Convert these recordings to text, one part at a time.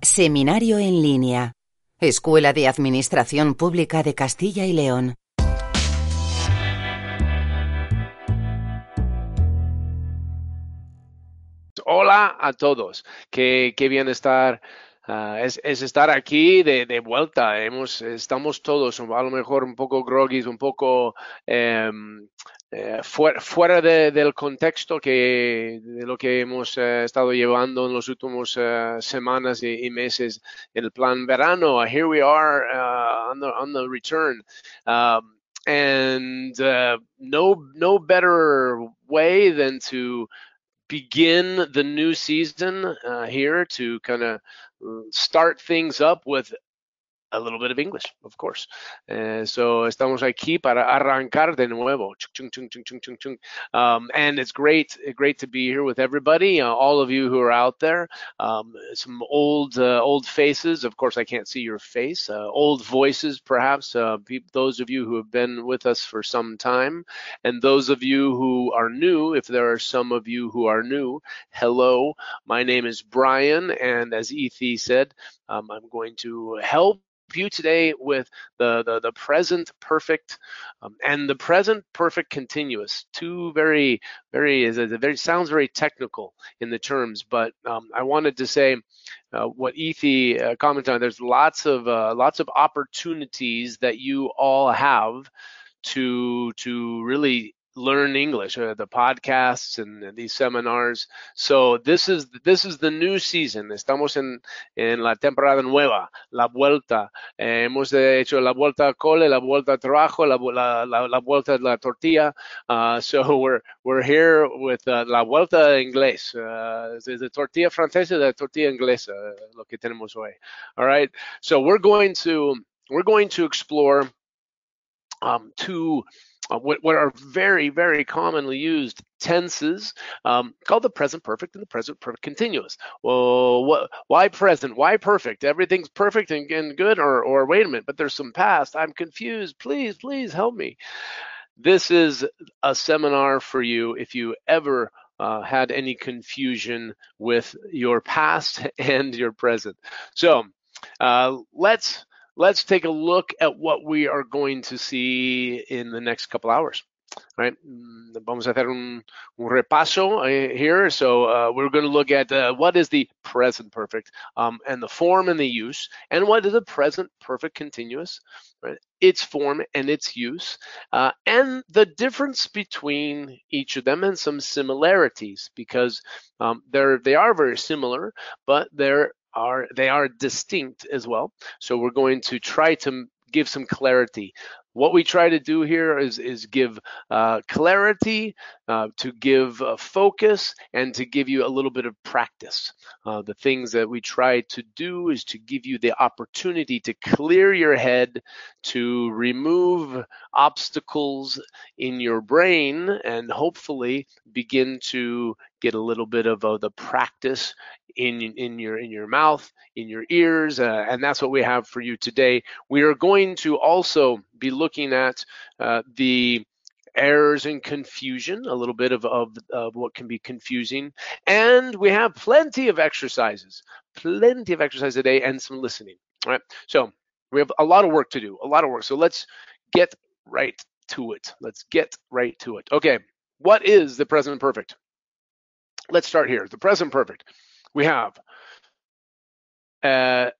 Seminario en línea. Escuela de Administración Pública de Castilla y León. Hola a todos. Qué, bien estar. Uh, es, es, estar aquí de, vuelta. Hemos, estamos todos a lo mejor un poco groggy, un poco eh, eh, fuera, fuera de, del contexto que, de lo que hemos eh, estado llevando en los últimos uh, semanas y, y, meses el plan verano. Here we are uh, on, the, on the return. Um, and uh, no, no better way than to begin the new season here to kind of start things up with a little bit of English, of course. Uh, so estamos aquí para arrancar de nuevo. Um, and it's great, great to be here with everybody, uh, all of you who are out there. Um, some old, uh, old faces. Of course, I can't see your face. Uh, old voices, perhaps. Uh, those of you who have been with us for some time, and those of you who are new. If there are some of you who are new, hello. My name is Brian, and as Ethi said, um, I'm going to help you today with the, the, the present perfect um, and the present perfect continuous. Two very, very, is a very, sounds very technical in the terms, but um, I wanted to say uh, what Ethi uh, commented on. There's lots of, uh, lots of opportunities that you all have to, to really learn English, uh, the podcasts and these seminars. So this is this is the new season. Estamos en, en la temporada nueva, la vuelta. Eh, hemos hecho la vuelta al cole, la vuelta al trabajo, la, la, la, la vuelta a la tortilla. Uh, so we're we're here with uh, la vuelta inglés. Uh, the tortilla francesa, la tortilla inglesa, lo que tenemos hoy. All right. So we're going to we're going to explore um, two uh, what, what, are very, very commonly used tenses um, called the present perfect and the present perfect continuous. Well, what, why present? Why perfect? Everything's perfect and, and good, or, or wait a minute, but there's some past. I'm confused. Please, please help me. This is a seminar for you if you ever uh, had any confusion with your past and your present. So uh, let's let's take a look at what we are going to see in the next couple hours. All right, mm, vamos a hacer un, un repaso uh, here. So uh, we're going to look at uh, what is the present perfect um, and the form and the use, and what is the present perfect continuous, right? its form and its use, uh, and the difference between each of them and some similarities because um, they're they are very similar, but they're are they are distinct as well. So we're going to try to give some clarity. What we try to do here is is give uh, clarity, uh, to give uh, focus, and to give you a little bit of practice. Uh, the things that we try to do is to give you the opportunity to clear your head, to remove obstacles in your brain, and hopefully begin to get a little bit of uh, the practice in in your in your mouth, in your ears, uh, and that's what we have for you today. We are going to also be looking at uh, the errors and confusion, a little bit of, of, of what can be confusing, and we have plenty of exercises, plenty of exercise today, and some listening. All right, so we have a lot of work to do, a lot of work. So let's get right to it. Let's get right to it. Okay, what is the present perfect? Let's start here. The present perfect we have. Uh,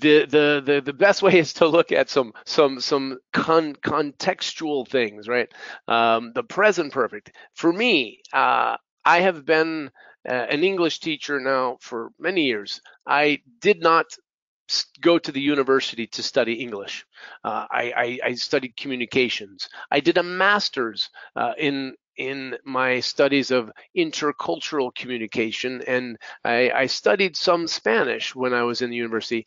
the, the the the best way is to look at some some some con, contextual things, right? Um, the present perfect. For me, uh, I have been uh, an English teacher now for many years. I did not go to the university to study English. Uh, I, I, I, studied communications. I did a master's uh, in in my studies of intercultural communication, and I, I studied some Spanish when I was in the university.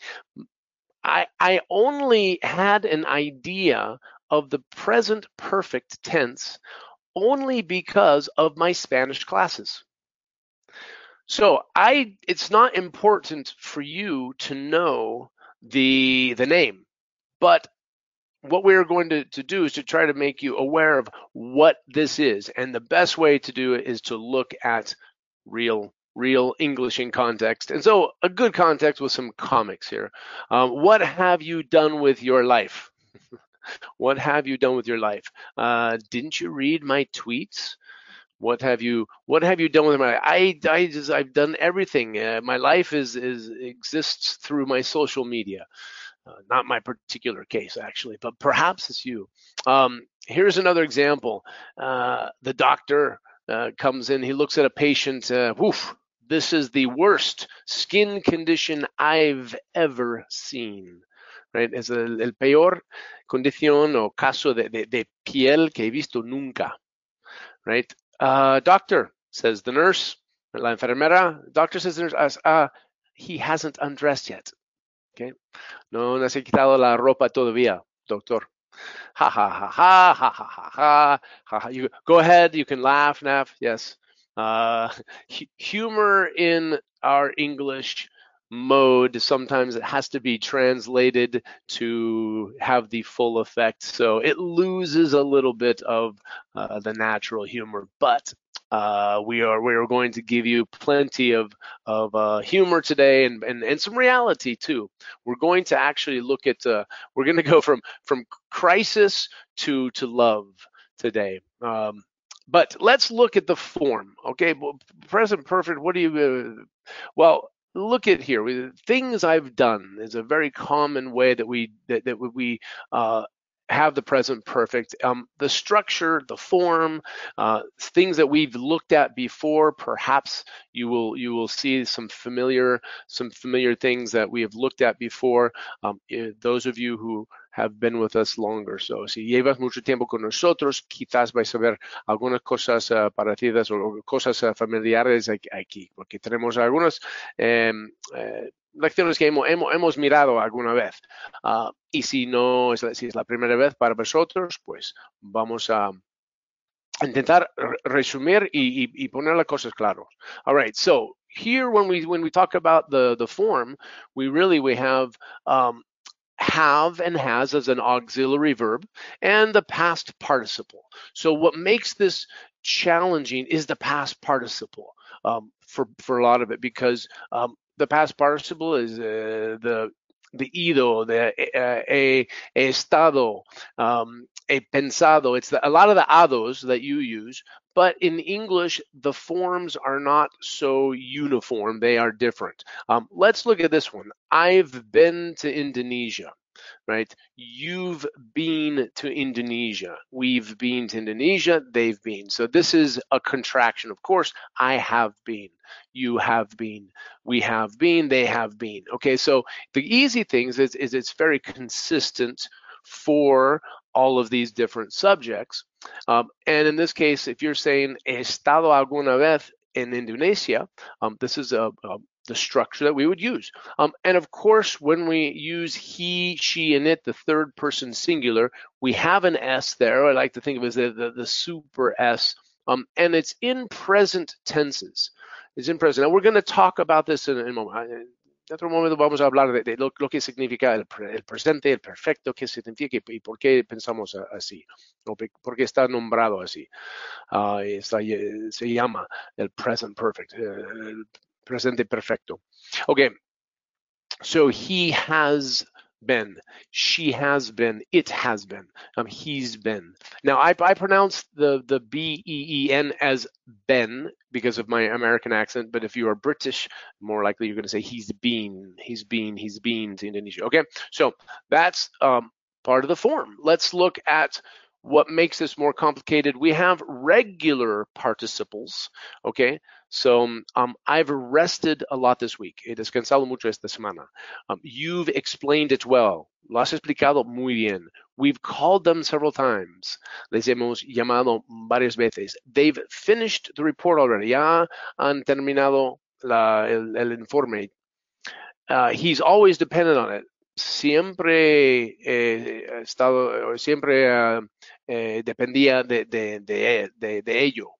I, I only had an idea of the present perfect tense only because of my Spanish classes. So I it's not important for you to know the the name, but what we're going to, to do is to try to make you aware of what this is. And the best way to do it is to look at real real English in context. And so a good context with some comics here. Um, what have you done with your life? what have you done with your life? Uh, didn't you read my tweets? What have you What have you done with my? I I just I've done everything. Uh, my life is is exists through my social media. Uh, not my particular case, actually, but perhaps it's you. Um, here's another example. Uh, the doctor uh, comes in, he looks at a patient, uh, woof, this is the worst skin condition I've ever seen. Right? Es el, el peor condición o caso de, de, de, piel que he visto nunca. Right? Uh, doctor, says the nurse, la enfermera, doctor says the nurse, uh, he hasn't undressed yet. ¿Okay? No, no se quitado la ropa todavía, doctor. Ha ha ha ha ha ha ha ha. You, go ahead, you can laugh, now. Yes. Uh, humor in our English mode sometimes it has to be translated to have the full effect so it loses a little bit of uh, the natural humor but uh, we are we are going to give you plenty of of uh, humor today and, and and some reality too. We're going to actually look at uh, we're going to go from from crisis to to love today. Um, but let's look at the form. Okay, present perfect. What do you? Uh, well, look at here. Things I've done is a very common way that we that, that we uh, have the present perfect. Um, the structure, the form, uh, things that we've looked at before. Perhaps you will you will see some familiar some familiar things that we have looked at before. Um, eh, those of you who have been with us longer. So, si llevas mucho tiempo con nosotros, quizás vais a ver algunas cosas uh, parecidas o cosas uh, familiares aquí, porque tenemos algunas lecciones que hemos, hemos, hemos mirado alguna vez. Uh, y si no, es, si es la primera vez para vosotros, pues vamos a intentar resumir y, y, y poner las cosas claras. All right, so here when we when we talk about the the form, we really we have um, have and has as an auxiliary verb and the past participle. So what makes this challenging is the past participle um, for for a lot of it because um, the past participle is uh, the the ido, the uh, estado, um, pensado. It's the, a lot of the ados that you use, but in English, the forms are not so uniform. They are different. Um, let's look at this one. I've been to Indonesia right? You've been to Indonesia. We've been to Indonesia. They've been. So this is a contraction. Of course, I have been. You have been. We have been. They have been. Okay. So the easy things is, is it's very consistent for all of these different subjects. Um, and in this case, if you're saying estado alguna vez in Indonesia, um, this is a, a, the structure that we would use. Um, and of course, when we use he, she, and it, the third person singular, we have an S there. I like to think of it as the, the, the super S, um, and it's in present tenses. Present. Now we're going to talk about this in, in a moment. En otro momento vamos a hablar de, de lo, lo, que significa el, el, presente, el perfecto, qué significa y, y por qué pensamos así, o por qué está nombrado así. Uh, está, se llama el present perfect, el presente perfecto. Okay, so he has been, she has been, it has been, um, he's been. Now I, I pronounce the the B E E N as Ben because of my American accent, but if you are British, more likely you're going to say he's been, he's been, he's been to Indonesia. Okay, so that's um, part of the form. Let's look at what makes this more complicated, we have regular participles, okay? So um, I've rested a lot this week. He descansado mucho esta semana. Um, you've explained it well. Lo has explicado muy bien. We've called them several times. Les hemos llamado varias veces. They've finished the report already. Ya han terminado la, el, el informe. Uh, he's always depended on it siempre eh, estado, siempre uh, eh, dependía de, de, de, de, ello.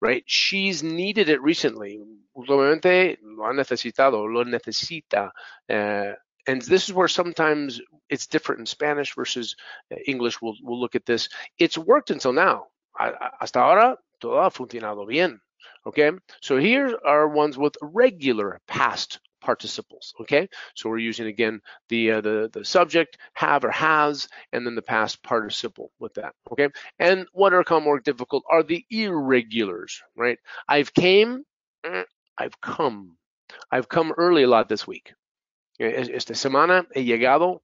Right? She's needed it recently. Últimamente lo ha necesitado, lo necesita. Uh, and this is where sometimes it's different in Spanish versus uh, English. We'll, we'll look at this. It's worked until now. Hasta ahora todo ha funcionado bien. Okay, so here are ones with regular past participles. Okay, so we're using again the uh, the the subject have or has, and then the past participle with that. Okay, and what are come more difficult are the irregulars. Right, I've came, mm, I've come, I've come early a lot this week. Esta semana he llegado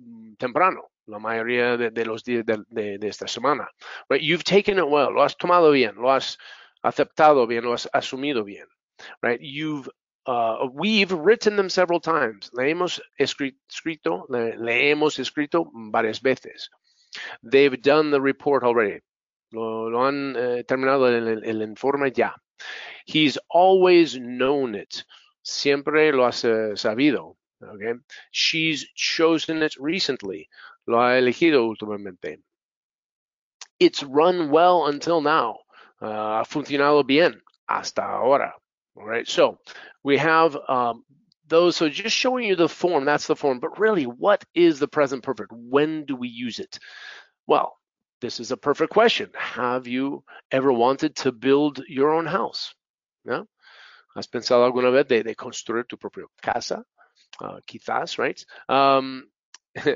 mm, temprano. La mayoría de, de los días de, de, de esta semana. Right, you've taken it well. Lo has tomado bien. Lo has aceptado bien. Lo has asumido bien right? You've uh, we've written them several times. Le hemos escrito, le, le, hemos escrito varias veces. They've done the report already. Lo, lo han eh, terminado el, el, informe ya. He's always known it. Siempre lo has uh, sabido. Okay? She's chosen it recently. Lo ha elegido últimamente. It's run well until now. Uh, ha funcionado bien hasta ahora. All right. So we have um, those. So just showing you the form, that's the form. But really, what is the present perfect? When do we use it? Well, this is a perfect question. Have you ever wanted to build your own house? Yeah. ¿Has pensado alguna vez de, de construir tu propia casa? Uh, quizás, right? Um,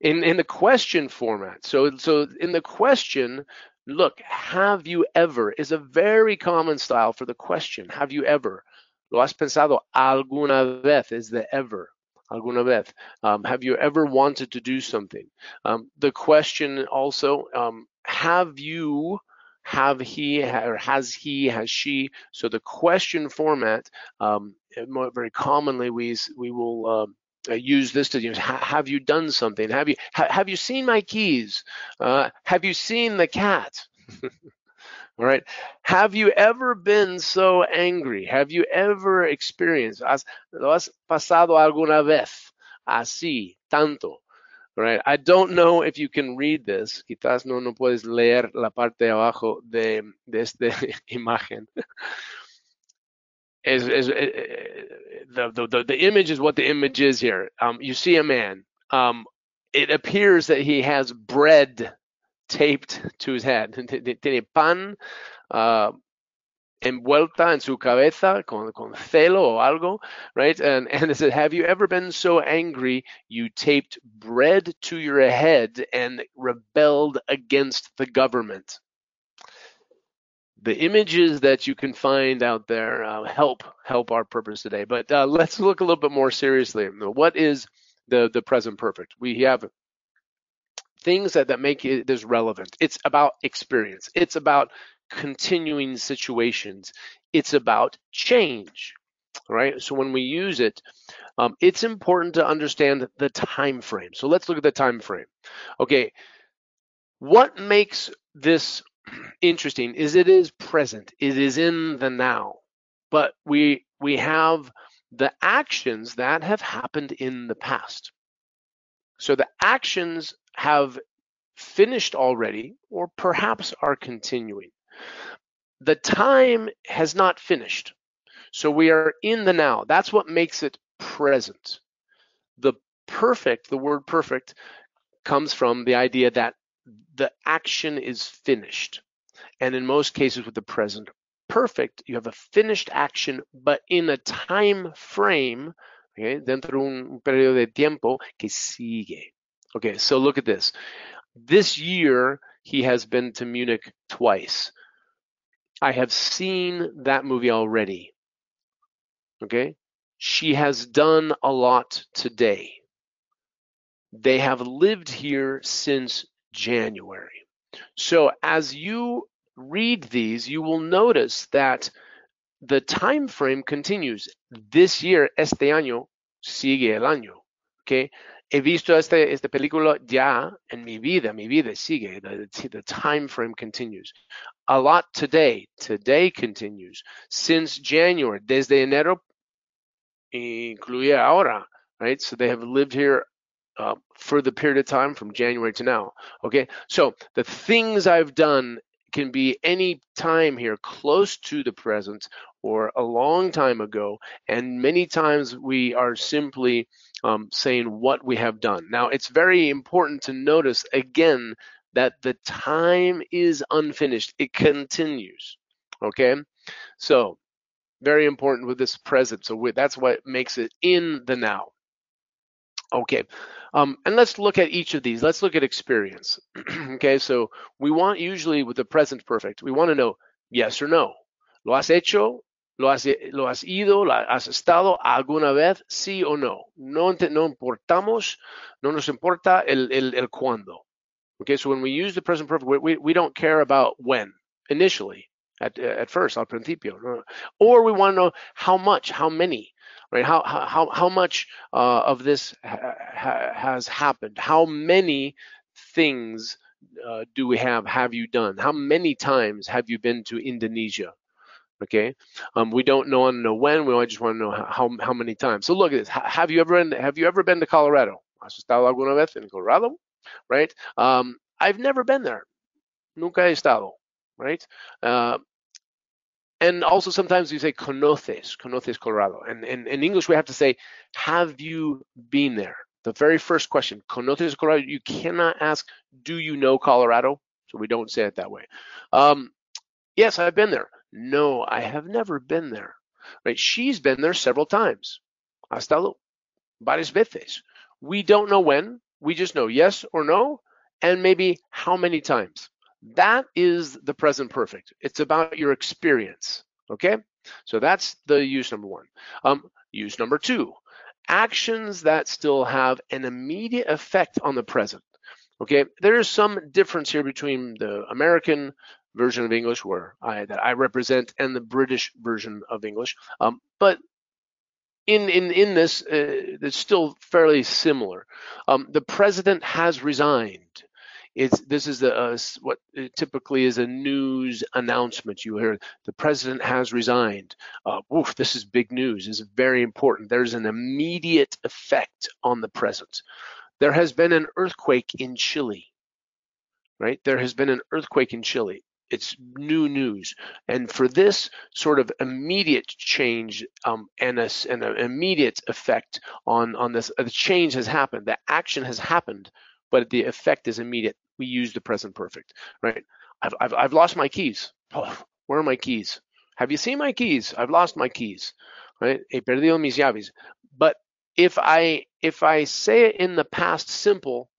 in in the question format. So so in the question, look, have you ever is a very common style for the question. Have you ever? ¿Lo has pensado alguna vez? Is the ever. Alguna vez. Um, have you ever wanted to do something? Um, the question also, um, have you, have he, or has he, has she? So the question format, um, very commonly we, we will um, uh, use this to use have you done something? Have you ha, have you seen my keys? Uh, have you seen the cat? All right. Have you ever been so angry? Have you ever experienced has, lo has pasado alguna vez? Así tanto. All right. I don't know if you can read this. Quizás no no puedes leer la parte de abajo de, de esta imagen is, is, eh, eh, the, the, the image is what the image is here. Um, you see a man. Um, it appears that he has bread taped to his head. Tiene pan uh, envuelta en su cabeza con, con celo o algo, right? And, and it said, Have you ever been so angry you taped bread to your head and rebelled against the government? The images that you can find out there uh, help help our purpose today. But uh, let's look a little bit more seriously. What is the the present perfect? We have things that, that make it this relevant. It's about experience. It's about continuing situations. It's about change. Right. So when we use it, um, it's important to understand the time frame. So let's look at the time frame. Okay. What makes this interesting is it is present. It is in the now. But we we have the actions that have happened in the past. So the actions have finished already or perhaps are continuing. The time has not finished. So we are in the now. That's what makes it present. The perfect, the word perfect, comes from the idea that the action is finished. And in most cases with the present perfect, you have a finished action, but in a time frame, okay, dentro de un periodo de tiempo que sigue. Okay, so look at this. This year, he has been to Munich twice. I have seen that movie already. Okay, she has done a lot today. They have lived here since January. So as you read these, you will notice that the time frame continues. This year, este año, sigue el año. Okay. He visto este, este película ya en mi vida, mi vida sigue. The, the time frame continues. A lot today, today continues. Since January, desde enero, incluye ahora, right? So they have lived here uh, for the period of time from January to now. Okay, so the things I've done can be any time here close to the present or a long time ago. And many times we are simply um, saying what we have done. Now, it's very important to notice again that the time is unfinished, it continues. Okay, so very important with this present. So that's what makes it in the now. Okay, um, and let's look at each of these. Let's look at experience. okay, so we want usually with the present perfect, we want to know yes or no. ¿Lo has hecho? ¿Lo has, lo has ido? ¿Lo has estado alguna vez? ¿Sí o no? No, no importamos, no nos importa el, el, el cuándo. Okay, so when we use the present perfect, we, we, we don't care about when initially at, at first, al principio. Or we want to know how much, how many right? How how how much uh, of this ha has happened? How many things uh, do we have? Have you done? How many times have you been to Indonesia? Okay, um, we don't know, know when. We just want to know how how many times. So look at this. Have you ever been, have you ever been to Colorado? ¿Has estado alguna vez en Colorado? Right? Um, I've never been there. Nunca he estado. Right? Uh, and also sometimes you say conoces, conoces Colorado. And in English, we have to say, have you been there? The very first question, conoces Colorado, you cannot ask, do you know Colorado? So we don't say it that way. Um, yes, I've been there. No, I have never been there. Right? She's been there several times. Ha estado varias veces. We don't know when. We just know yes or no, and maybe how many times. That is the present perfect. It's about your experience. Okay, so that's the use number one. Um, use number two, actions that still have an immediate effect on the present. Okay, there is some difference here between the American version of English, where I that I represent, and the British version of English. Um, but in in in this, uh, it's still fairly similar. Um, the president has resigned it's this is the uh, what typically is a news announcement. You hear the president has resigned. Uh, this is big news. Is very important. There's an immediate effect on the present. There has been an earthquake in Chile. Right, there has been an earthquake in Chile. It's new news, and for this sort of immediate change um, and, a, and an immediate effect on on this, the change has happened. The action has happened but the effect is immediate. We use the present perfect, right? I've, I've, I've lost my keys. Oh, where are my keys? Have you seen my keys? I've lost my keys, right? He perdido mis llaves. But if I if I say it in the past simple,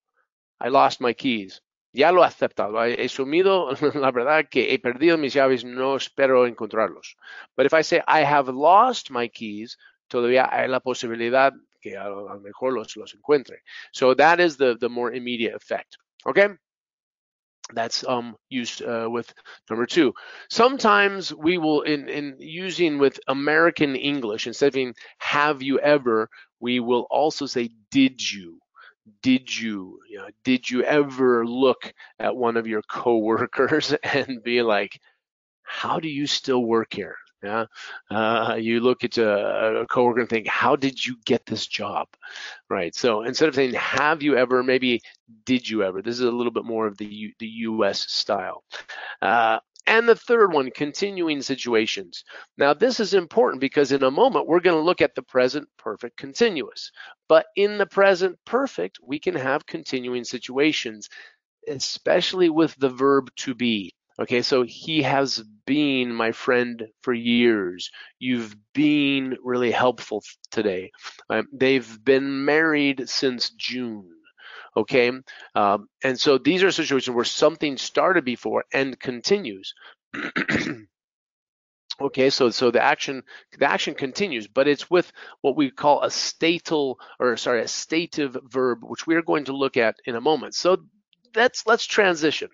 I lost my keys. Ya lo he aceptado. He asumido la verdad que he perdido mis llaves, no espero encontrarlos. But if I say I have lost my keys, todavía hay la posibilidad que a, lo mejor los, los encuentre. So that is the, the more immediate effect. Okay? That's um, used uh, with number two. Sometimes we will, in, in using with American English, instead of saying have you ever, we will also say did you did you, you know, did you ever look at one of your coworkers and be like, how do you still work here? Yeah, uh, you look at a, a coworker and think, "How did you get this job?" Right. So instead of saying, "Have you ever?" Maybe, "Did you ever?" This is a little bit more of the U, the U.S. style. Uh, and the third one, continuing situations. Now, this is important because in a moment we're going to look at the present perfect continuous. But in the present perfect, we can have continuing situations, especially with the verb to be. Okay, so he has been my friend for years. You've been really helpful today. Um, they've been married since June. Okay, um, and so these are situations where something started before and continues. okay, so so the action the action continues, but it's with what we call a statal or sorry a stative verb, which we are going to look at in a moment. So let's let's transition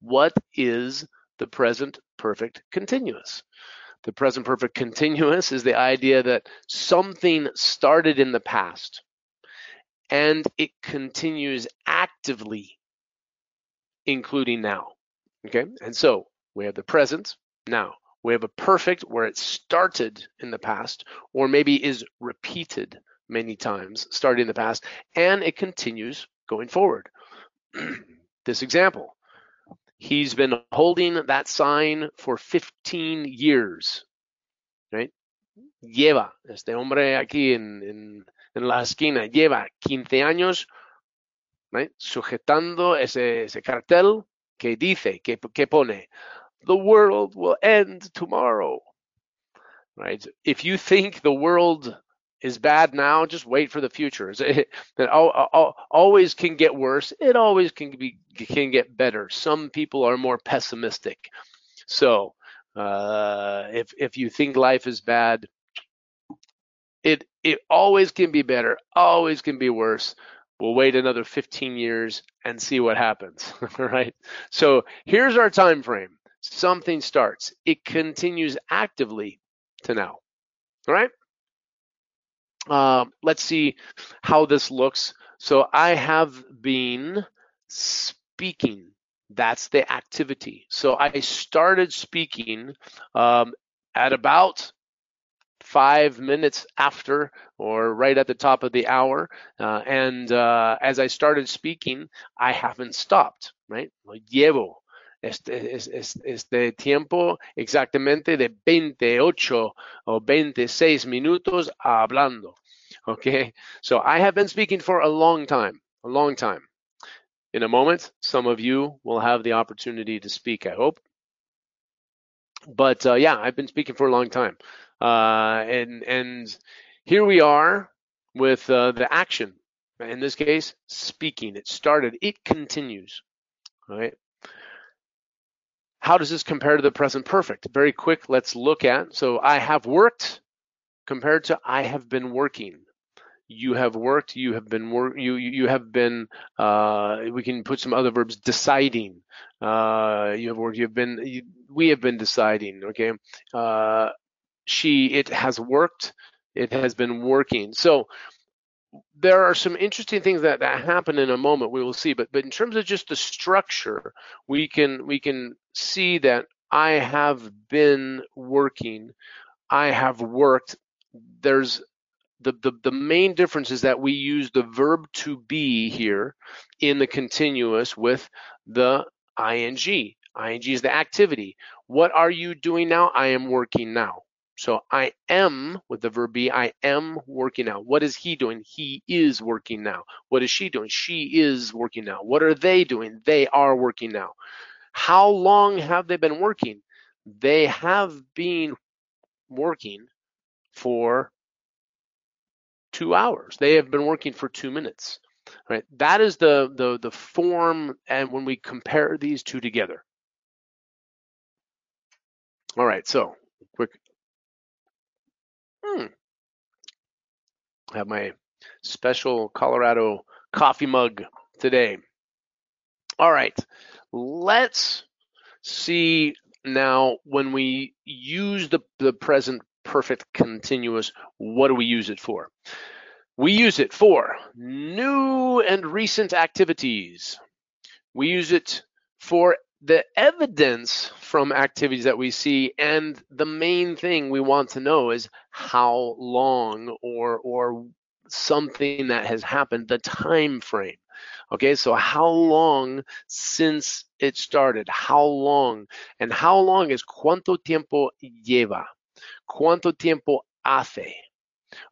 what is the present perfect continuous? The present perfect continuous is the idea that something started in the past and it continues actively, including now. Okay, and so we have the present now. We have a perfect where it started in the past, or maybe is repeated many times, starting in the past, and it continues going forward. this example, he's been holding that sign for 15 years, right? Lleva, este hombre aquí en, en, en la esquina, lleva 15 años right? sujetando ese, ese cartel que dice, que, que pone, the world will end tomorrow. Right? If you think the world is bad now, just wait for the future. It, it always can get worse. It always can be can get better. Some people are more pessimistic. So uh, if if you think life is bad, it it always can be better. Always can be worse. We'll wait another 15 years and see what happens. right. So here's our time frame something starts. It continues actively to now. All right. Uh, let's see how this looks. So I have been speaking. That's the activity. So I started speaking um, at about five minutes after or right at the top of the hour. Uh, and uh, as I started speaking, I haven't stopped, right? Llevo este, este tiempo exactamente de 28 o 26 minutos hablando. Okay, so I have been speaking for a long time, a long time. In a moment, some of you will have the opportunity to speak, I hope. But uh, yeah, I've been speaking for a long time. Uh, and, and here we are with uh, the action. In this case, speaking. It started, it continues. All right. How does this compare to the present perfect? Very quick, let's look at. So I have worked compared to I have been working. You have worked, you have been work, you you have been. Uh, we can put some other verbs. Deciding. Uh, you have worked. You have been. You, we have been deciding. Okay. Uh, she. It has worked. It has been working. So there are some interesting things that, that happen in a moment we will see but but in terms of just the structure we can we can see that i have been working i have worked. There's the, the, the main difference is that we use the verb to be here in the continuous with the ing. ing is the activity. What are you doing now? I am working now so I am with the verb be, I am working now. What is he doing? He is working now. What is she doing? She is working now. What are they doing? They are working now. How long have they been working? They have been working for two hours. They have been working for two minutes. Right? That is the the the form and when we compare these two together. All right, so quick Hmm. I have my special Colorado coffee mug today. All right, let's see now when we use the, the present perfect continuous, what do we use it for? We use it for new and recent activities. We use it for the evidence from activities that we see and the main thing we want to know is how long or or something that has happened the time frame. Okay so how long since it started? How long? And how long is cuánto tiempo lleva? Cuánto tiempo hace?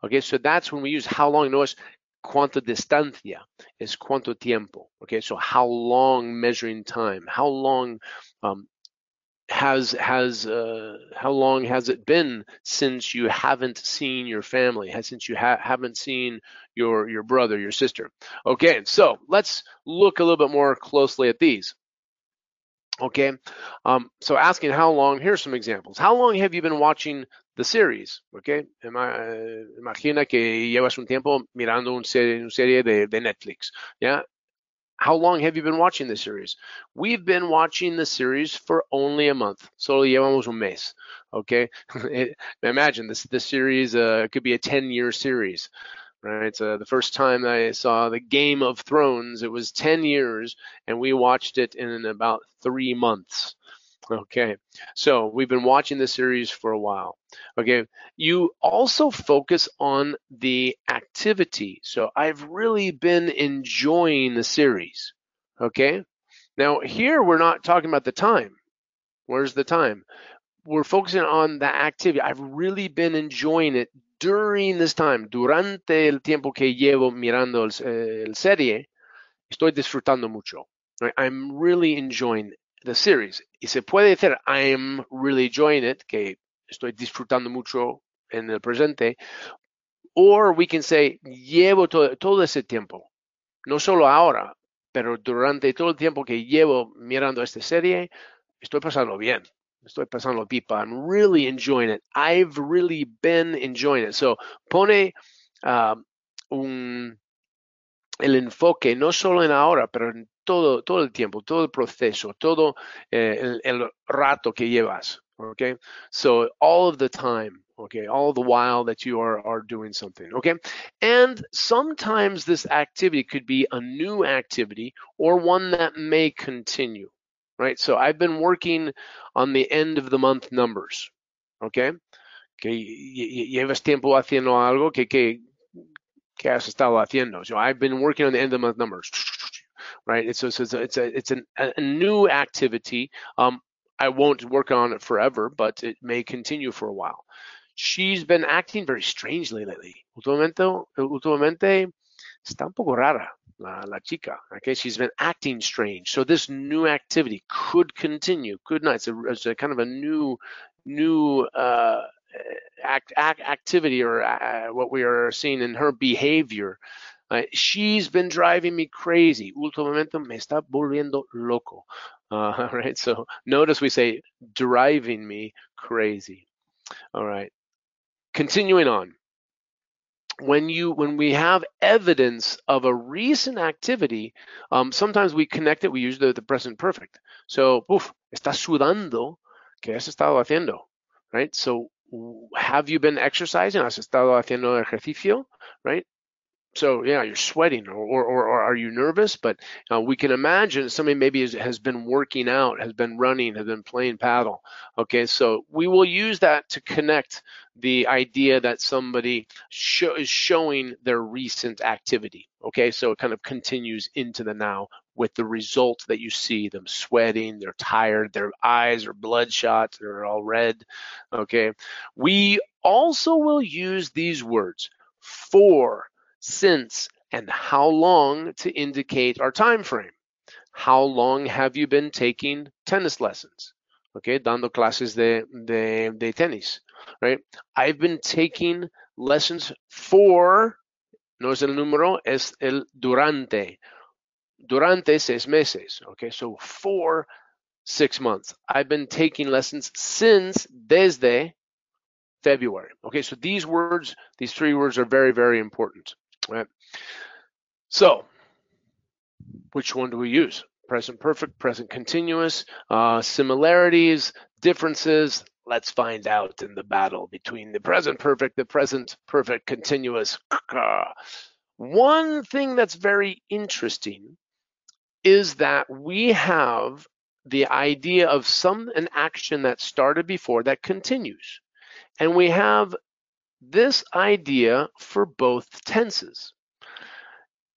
Okay so that's when we use how long notice cuánta distancia is cuánto tiempo. Okay, so how long measuring time? How long um, has has uh, how long has it been since you haven't seen your family? Has since you ha- haven't seen your your brother, your sister? Okay, so let's look a little bit more closely at these. Okay, um, so asking how long, here's some examples. How long have you been watching the series? Okay, imagina que llevas un tiempo mirando un serie, una serie de, de Netflix, ¿ya? how long have you been watching the series? We've been watching the series for only a month. Solo llevamos un mes. Okay. Imagine this, this series uh, could be a 10 year series, right? So the first time I saw the Game of Thrones, it was 10 years and we watched it in about three months. Okay, so we've been watching this series for a while. Okay, you also focus on the activity. So I've really been enjoying the series. Okay, now here we're not talking about the time. Where's the time? We're focusing on the activity. I've really been enjoying it during this time. Durante el tiempo que llevo mirando el, eh, el serie, estoy disfrutando mucho. Right? I'm really enjoying the series. Y se puede decir, I'm really enjoying it, que estoy disfrutando mucho en el presente. Or we can say, llevo todo, todo ese tiempo. No solo ahora, pero durante todo el tiempo que llevo mirando esta serie, estoy pasando bien. Estoy pasando pipa. I'm really enjoying it. I've really been enjoying it. So pone uh, un, el enfoque no solo en ahora, pero en todo, todo el tiempo, todo el proceso, todo eh, el, el, rato que llevas. Okay, so all of the time, okay, all the while that you are are doing something. Okay, and sometimes this activity could be a new activity or one that may continue. Right, so I've been working on the end of the month numbers. Okay, que llevas tiempo haciendo algo que, que que has estado haciendo. So I've been working on the end of the month numbers, right? It's, it's, it's, a, it's, a, it's an, a new activity. Um, I won't work on it forever, but it may continue for a while. She's been acting very strangely lately. Últimamente, últimamente está un poco rara la, la chica. Okay, she's been acting strange. So this new activity could continue, could not. It's a, it's a kind of a new, new uh, act, act, activity or uh, what we are seeing in her behavior. Uh, she's been driving me crazy. Últimamente me está volviendo loco. Uh, right. So notice we say driving me crazy. All right. Continuing on. When you when we have evidence of a recent activity, um, sometimes we connect it. We use the, the present perfect. So, uf, está sudando. ¿Qué has estado haciendo? Right. So have you been exercising? ¿Has estado haciendo ejercicio? Right? So yeah, you're sweating, or or, or are you nervous? But uh, we can imagine somebody maybe has, been working out, has been running, has been playing paddle. Okay, so we will use that to connect the idea that somebody is showing their recent activity. Okay, so it kind of continues into the now with the result that you see them sweating, they're tired, their eyes are bloodshot, they're all red. Okay, we also will use these words for since, and how long to indicate our time frame. How long have you been taking tennis lessons? Okay, dando clases de, de, de tenis, right? I've been taking lessons for, no es el número, es el durante. Durante seis meses, okay? So for six months. I've been taking lessons since desde February. Okay, so these words, these three words are very, very important. Right. So, which one do we use? Present perfect, present continuous, uh, similarities, differences. Let's find out in the battle between the present perfect, the present perfect continuous. One thing that's very interesting is that we have the idea of some an action that started before that continues. And we have this idea for both tenses.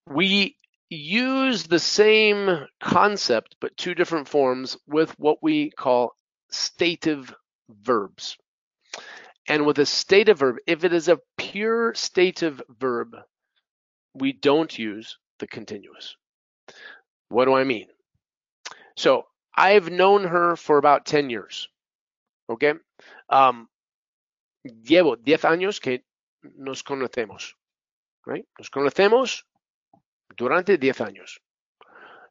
We use the same concept, but two different forms with what we call stative verbs. And with a stative verb, if it is a pure stative verb, we don't use the continuous. What do I mean? So I've known her for about 10 years. Okay. Um, llevo 10 años que nos conocemos. Right? Nos conocemos durante 10 años.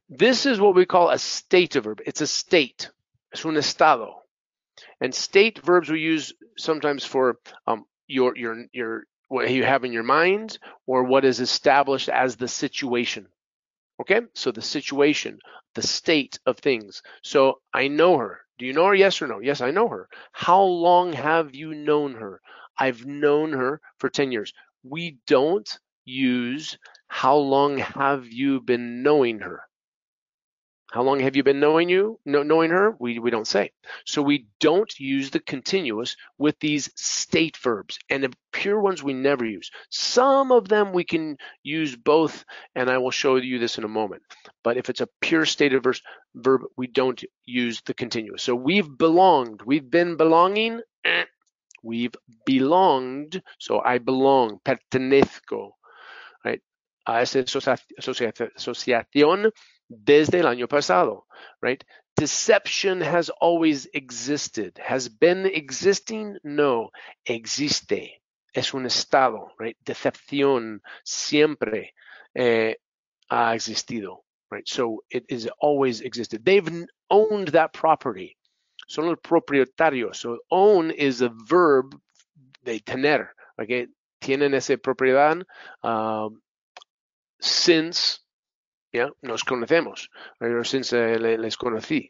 This is what we call a state verb. It's a state. Es un estado. And state verbs we use sometimes for um, your your your what you have in your mind or what is established as the situation. Okay, so the situation, the state of things. So I know her. Do you know her? Yes or no? Yes, I know her. How long have you known her? I've known her for 10 years. We don't use how long have you been knowing her? How long have you been knowing you, knowing her? We, we don't say. So we don't use the continuous with these state verbs and the pure ones we never use. Some of them we can use both and I will show you this in a moment. But if it's a pure state of verse, verb, we don't use the continuous. So we've belonged, we've been belonging, eh, we've belonged. So I belong, pertenezco, right? A esa asociación desde el año pasado, right? Deception has always existed. Has been existing? No, existe. Es un estado, right? Decepción siempre eh, ha existido, right? So it is always existed. They've owned that property. Son el propietario. So own is a verb de tener, okay? Tienen esa propiedad um, since yeah, nos conocemos, ever since uh, les conocí.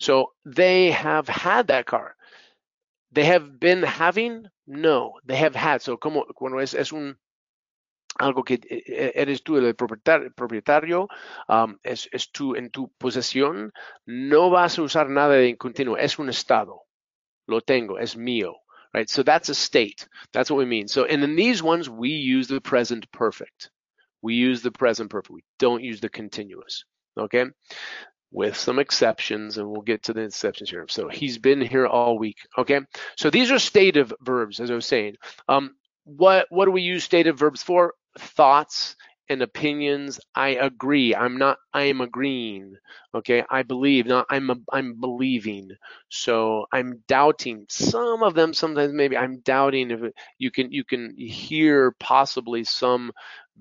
So they have had that car. They have been having, no, they have had. So como cuando es, es un algo que e, e, eres tú el propietario, propietario um, es, es tú en tu posesión, no vas a usar nada de continuo, es un estado. Lo tengo, es mío. Right? So that's a state. That's what we mean. So and in these ones we use the present perfect. We use the present perfect. We don't use the continuous. Okay? With some exceptions, and we'll get to the exceptions here. So he's been here all week. Okay? So these are stative verbs, as I was saying. Um, what what do we use stative verbs for? Thoughts and opinions. I agree. I'm not. I am agreeing. Okay. I believe. Not. I'm. A, I'm believing. So I'm doubting. Some of them. Sometimes maybe I'm doubting. If it, you can. You can hear possibly some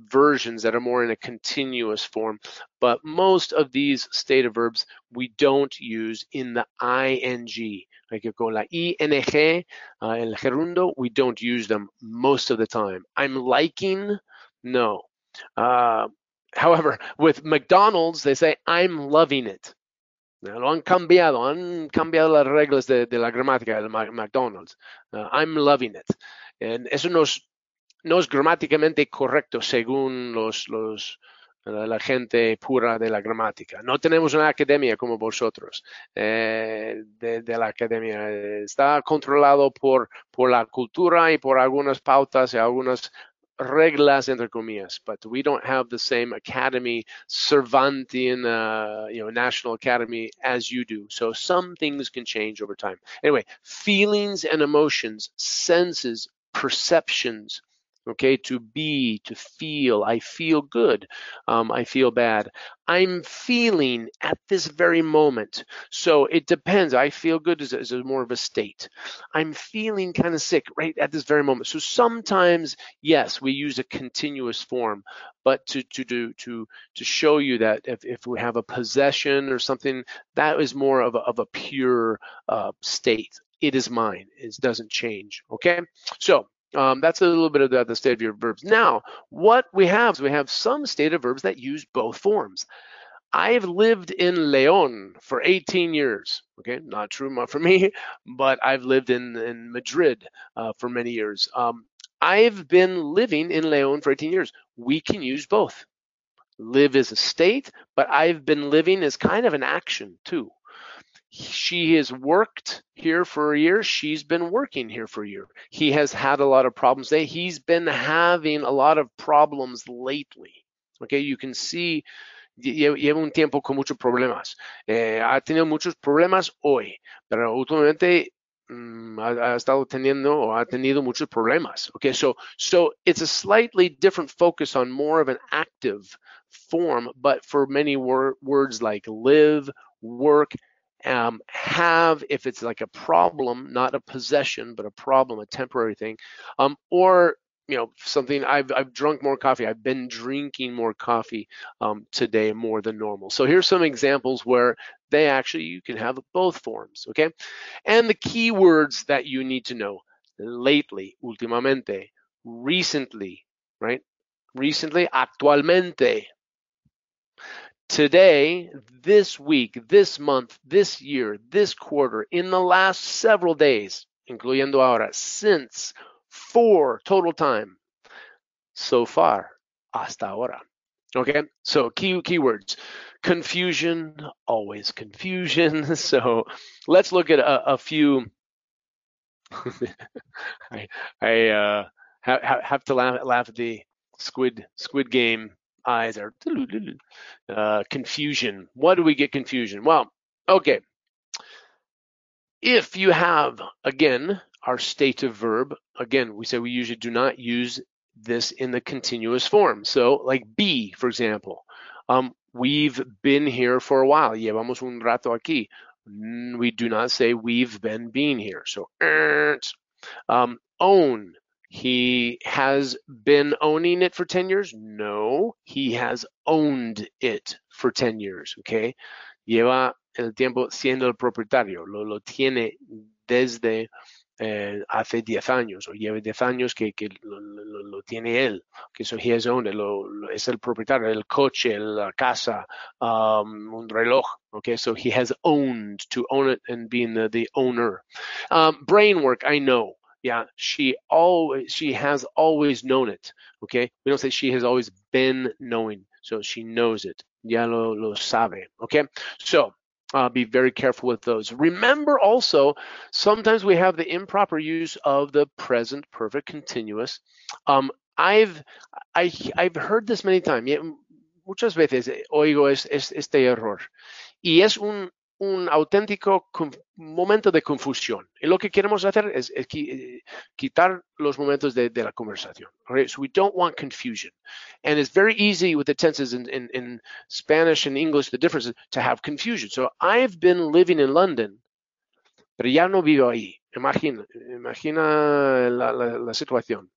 versions that are more in a continuous form. But most of these stative verbs we don't use in the ing. Like con la ing, uh, el gerundo, we don't use them most of the time. I'm liking, no. Uh, however, with McDonald's, they say, I'm loving it. Lo han cambiado, han cambiado las reglas de, la gramática del McDonald's. Uh, I'm loving it. And eso nos no es gramáticamente correcto según los, los, la gente pura de la gramática. No tenemos una academia como vosotros eh, de, de, la academia. Está controlado por, por la cultura y por algunas pautas y algunas reglas entre comillas, but we don't have the same academy, Cervantian, uh, you know, national academy as you do. So some things can change over time. Anyway, feelings and emotions, senses, perceptions, okay to be to feel i feel good um, i feel bad. I'm feeling at this very moment. So it depends. I feel good is, is more of a state. I'm feeling kind of sick right at this very moment. So sometimes yes we use a continuous form but to to do to to show you that if, if we have a possession or something that is more of a, of a pure uh, state. It is mine. It doesn't change. Okay? So um, that's a little bit of the, state of your verbs. Now, what we have is we have some state of verbs that use both forms. I've lived in Leon for 18 years. Okay, not true for me, but I've lived in, in Madrid uh, for many years. Um, I've been living in Leon for 18 years. We can use both. Live is a state, but I've been living as kind of an action too she has worked here for a year. She's been working here for a year. He has had a lot of problems. He's been having a lot of problems lately. Okay, you can see lleva un tiempo con muchos problemas. Eh, ha tenido muchos problemas hoy, pero últimamente mm, ha, ha, estado teniendo o ha tenido muchos problemas. Okay, so so it's a slightly different focus on more of an active form, but for many wor words like live, work, um, have if it's like a problem, not a possession, but a problem, a temporary thing, um, or you know something I've I've drunk more coffee. I've been drinking more coffee um, today more than normal. So here's some examples where they actually you can have both forms, okay? And the key words that you need to know: lately, últimamente, recently, right? Recently, actualmente, today, this week, this month, this year, this quarter, in the last several days, incluyendo ahora, since, for, total time, so far, hasta ahora. Okay, so key keywords confusion, always confusion. So let's look at a, a few. I, I uh, have, have to laugh, laugh at the squid squid game eyes are uh, confusion. What do we get confusion? Well, okay. If you have again our stative verb, again we say we usually do not use this in the continuous form. So like be, for example, um, we've been here for a while. Llevamos un rato aquí. Mm, we do not say we've been being here. So um, own. He has been owning it for 10 years? No, he has owned it for 10 years, okay? Lleva el tiempo siendo el propietario, lo, lo tiene desde eh, hace 10 años o lleva 10 años que, que lo, lo, lo, tiene él, que so he has owned it, lo, es el propietario, el coche, la casa, um, un reloj, okay, so he has owned, to own it and being the, the owner. Um, brain work, I know, yeah, she always, she has always known it, okay, we don't say she has always been knowing, so she knows it, ya lo, lo sabe, okay, so uh, be very careful with those. Remember also, sometimes we have the improper use of the present perfect continuous. Um, I've I, I've heard this many times. Muchas veces oigo es, es, este error. Y es un, un auténtico momento de confusión. Y lo que queremos hacer es, es eh, quitar los momentos de, de la conversación. Okay? So we don't want confusion. And it's very easy with the tenses in Spanish and English, the difference is to have confusion. So I've been living in London, pero ya no vivo ahí. Imagina, imagina la, la, la situación.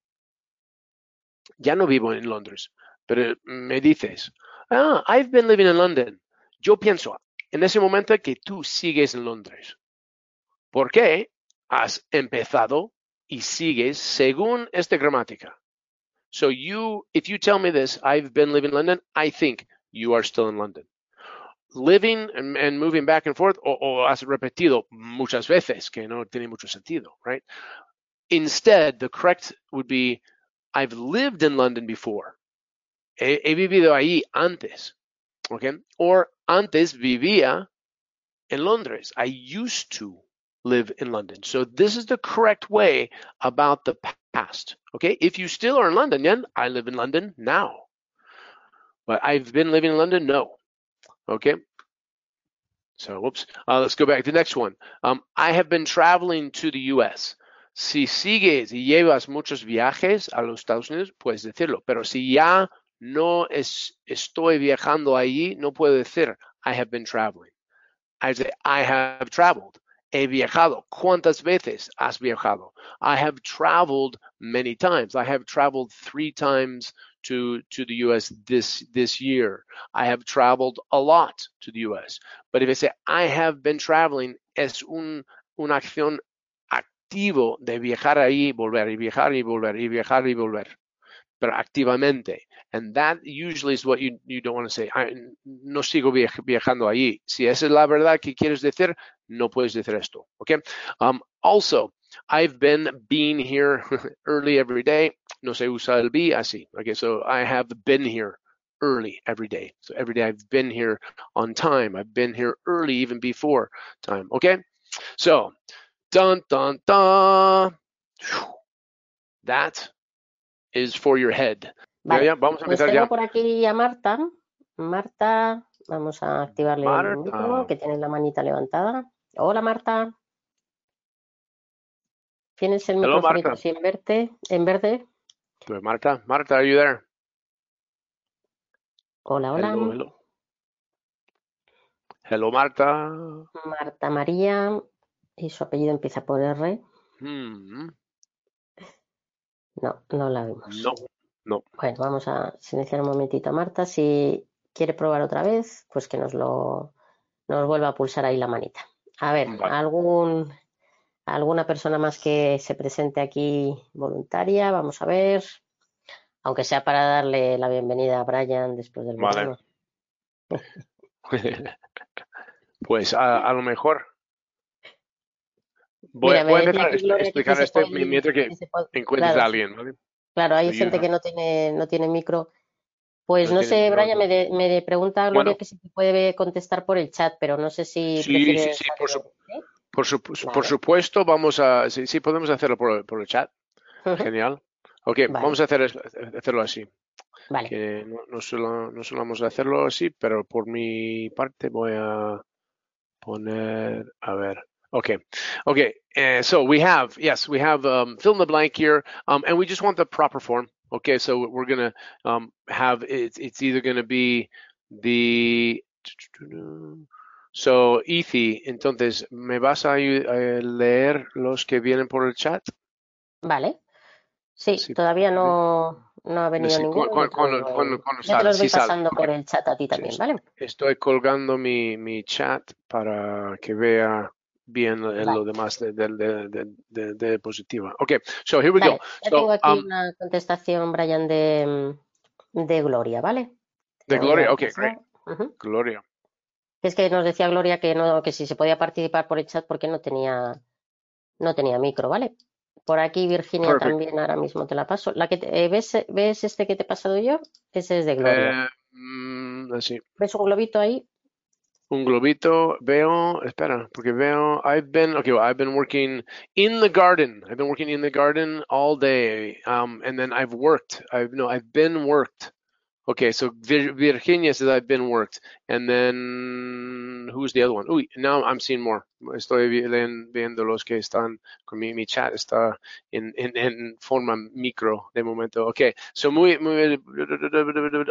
Ya no vivo en Londres, pero me dices, ah, I've been living in London. Yo pienso, en ese momento que tú sigues en Londres. ¿Por qué? Has empezado y sigues según esta gramática. So you, if you tell me this, I've been living in London, I think you are still in London. Living and, and moving back and forth, o, o, has repetido muchas veces, que no tiene mucho sentido, right? Instead, the correct would be, I've lived in London before. He, he vivido ahí antes. Okay? Or antes vivía en Londres. I used to live in London. So this is the correct way about the past. Okay? If you still are in London, then I live in London now. But I've been living in London? No. Okay? So, whoops. Uh, let's go back to the next one. Um, I have been traveling to the U.S. Si sigues y llevas muchos viajes a los Estados Unidos, puedes decirlo. Pero si ya no es, estoy viajando allí, no puedo decir I have been traveling. I say I have traveled. He viajado. ¿Cuántas veces has viajado? I have traveled many times. I have traveled three times to, to the US this, this year. I have traveled a lot to the US. But if I say I have been traveling, es un, una acción activo de viajar ahí, volver, y viajar y volver, y viajar y volver. Pero activamente. And that usually is what you, you don't want to say. no sigo viajando allí. Si esa es la verdad que quieres decir, no puedes decir esto. Okay. Um, also, I've been being here early every day. No se usa el be así. Okay. So I have been here early every day. So every day I've been here on time. I've been here early even before time. Okay. So, dun dun dun. That is for your head. Vale. Ya, vamos a pues empezar ya. por aquí a Marta. Marta, vamos a activarle Marta. el micrófono, que tiene la manita levantada. Hola, Marta. Tienes el micrófono así en verde, en verde. Pues Marta, Marta, are you there? Hola, hola. Hello, hello. hello, Marta. Marta María y su apellido empieza por R. Mm. No, no la vemos. No. No. Bueno, vamos a silenciar un momentito a Marta. Si quiere probar otra vez, pues que nos lo nos vuelva a pulsar ahí la manita. A ver, algún alguna persona más que se presente aquí voluntaria, vamos a ver. Aunque sea para darle la bienvenida a Brian después del Vale. pues a, a, lo mejor. Voy, voy a a explicar esto mientras que, encuentres claro, a alguien. ¿vale? Claro, hay gente que no tiene, no tiene micro. Pues no, no sé, Brian, me, de, me pregunta Gloria bueno, que si puede contestar por el chat, pero no sé si. Sí, sí, sí, por, su, por, su, vale. por, supuesto, vamos a. Sí, sí podemos hacerlo por, por el chat. Genial. Ok, vale. vamos a hacer, hacerlo así. Vale. Que no, no, solo, no solamos hacerlo así, pero por mi parte voy a poner, a ver. Okay, okay. Uh, so we have, yes, we have um, fill in the blank here, um, and we just want the proper form. Okay, so we're gonna um, have it's it's either gonna be the so Ethi. Entonces, ¿me vas a, leer los que vienen por el chat? Vale. Sí, sí. todavía no, no ha venido Sí, ninguno. cuando- cuando- cuando- cuando Yo te los voy sí sale. pasando por el chat a ti también, ¿vale? Estoy colgando mi, mi chat para que vea bien lo- lo demás de, de, diapositiva. Okay, so here we Vale, go. ya So, tengo aquí um, una contestación, Brian, de, de Gloria, ¿vale? de Gloria, okay, pasar. great. Gloria. Es que nos decía Gloria que no, que si se podía participar por el chat porque no tenía, no tenía micro, ¿vale? Por aquí Virginia Perfect. también ahora mismo te la paso. La que te- eh, ¿ves, ¿Ves este que te he pasado yo? Ese es de Gloria. Eh, mm, así. ¿Ves un globito ahí? Un globito, veo, espera, porque veo, I've been, okay, well, I've been working in the garden. I've been working in the garden all day. Um, and then I've worked. I've, no, I've been worked. Okay, so Vir- Virginia says I've been worked. And then, who's the other one? Uy, now I'm seeing more. Estoy viendo los que están con mi, mi chat está en, en, en forma micro de momento. Okay, so muy, muy,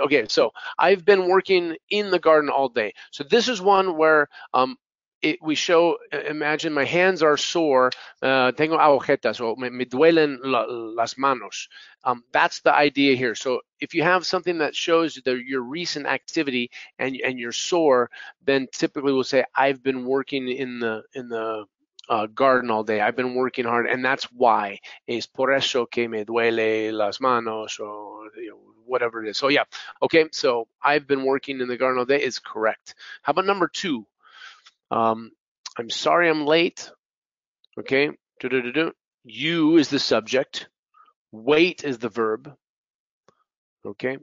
okay, so I've been working in the garden all day. So this is one where um, it, we show, uh, imagine my hands are sore, uh, tengo agujetas o me, me duelen la, las manos. Um, that's the idea here. So if you have something that shows the, your recent activity and, and you're sore, then typically we'll say, I've been working in the, in the, uh, garden all day. I've been working hard, and that's why. Es por eso que me duele las manos, or you know, whatever it is. So yeah, okay. So I've been working in the garden all day is correct. How about number two? Um, I'm sorry I'm late. Okay. Du-du-du-du. You is the subject. Wait is the verb. Okay.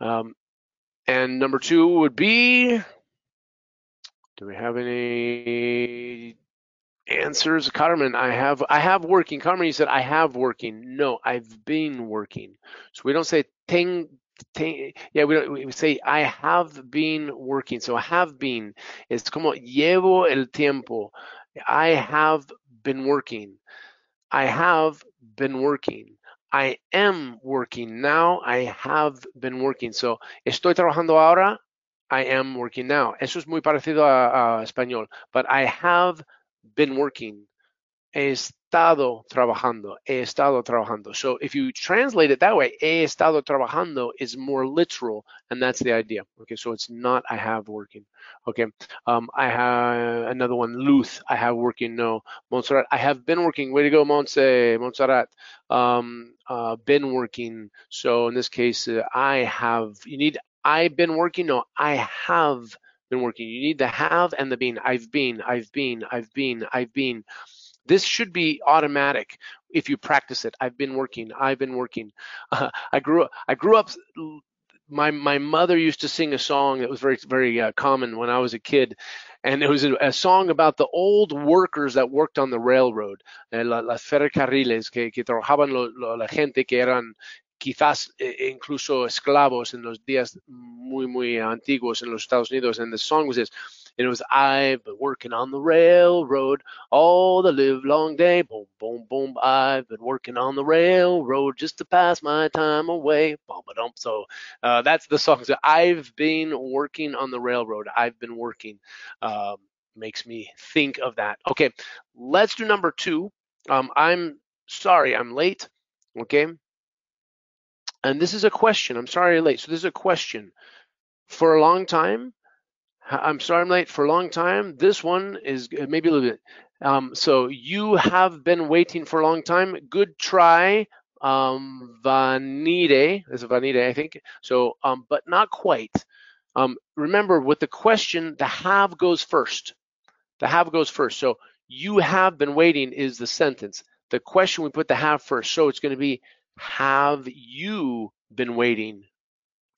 Um, and number two would be do we have any answers? Carmen, I have I have working. Carmen, you said I have working. No, I've been working. So we don't say ten ten yeah, we we say I have been working. So have been es como llevo el tiempo. I have been working. I have been working. I am working now. I have been working. So estoy trabajando ahora. I am working now. Eso es muy parecido a, a español. But I have been working. He estado trabajando. He estado trabajando. So if you translate it that way, he estado trabajando is more literal, and that's the idea. Okay, so it's not I have working. Okay, um, I have another one. Luth, I have working. No, Montserrat, I have been working. Way to go, Montse, Montserrat. Um, uh, been working. So in this case, uh, I have. You need I've been working. No, I have been working. You need the have and the been. I've been. I've been. I've been. I've been. This should be automatic if you practice it. I've been working. I've been working. Uh, I grew up. I grew up. My my mother used to sing a song that was very very uh, common when I was a kid, and it was a, a, song about the old workers that worked on the railroad, eh, las ferrocarriles que, que trabajaban la gente que eran quizás eh, incluso esclavos en los días muy muy antiguos en los Estados Unidos. And the song was this. It was I've been working on the railroad all the live long day. Boom, boom, boom. I've been working on the railroad just to pass my time away. Boom, ba So uh, that's the song. So I've been working on the railroad. I've been working. Um, makes me think of that. Okay, let's do number two. Um, I'm sorry, I'm late. Okay. And this is a question. I'm sorry I'm late. So this is a question. For a long time, I'm sorry I'm late for a long time. This one is maybe a little bit. Um, so you have been waiting for a long time. Good try, um, Vanide. Is Vanide, I think. So, um, but not quite. Um, remember, with the question, the have goes first. The have goes first. So you have been waiting is the sentence. The question we put the have first. So it's going to be have you been waiting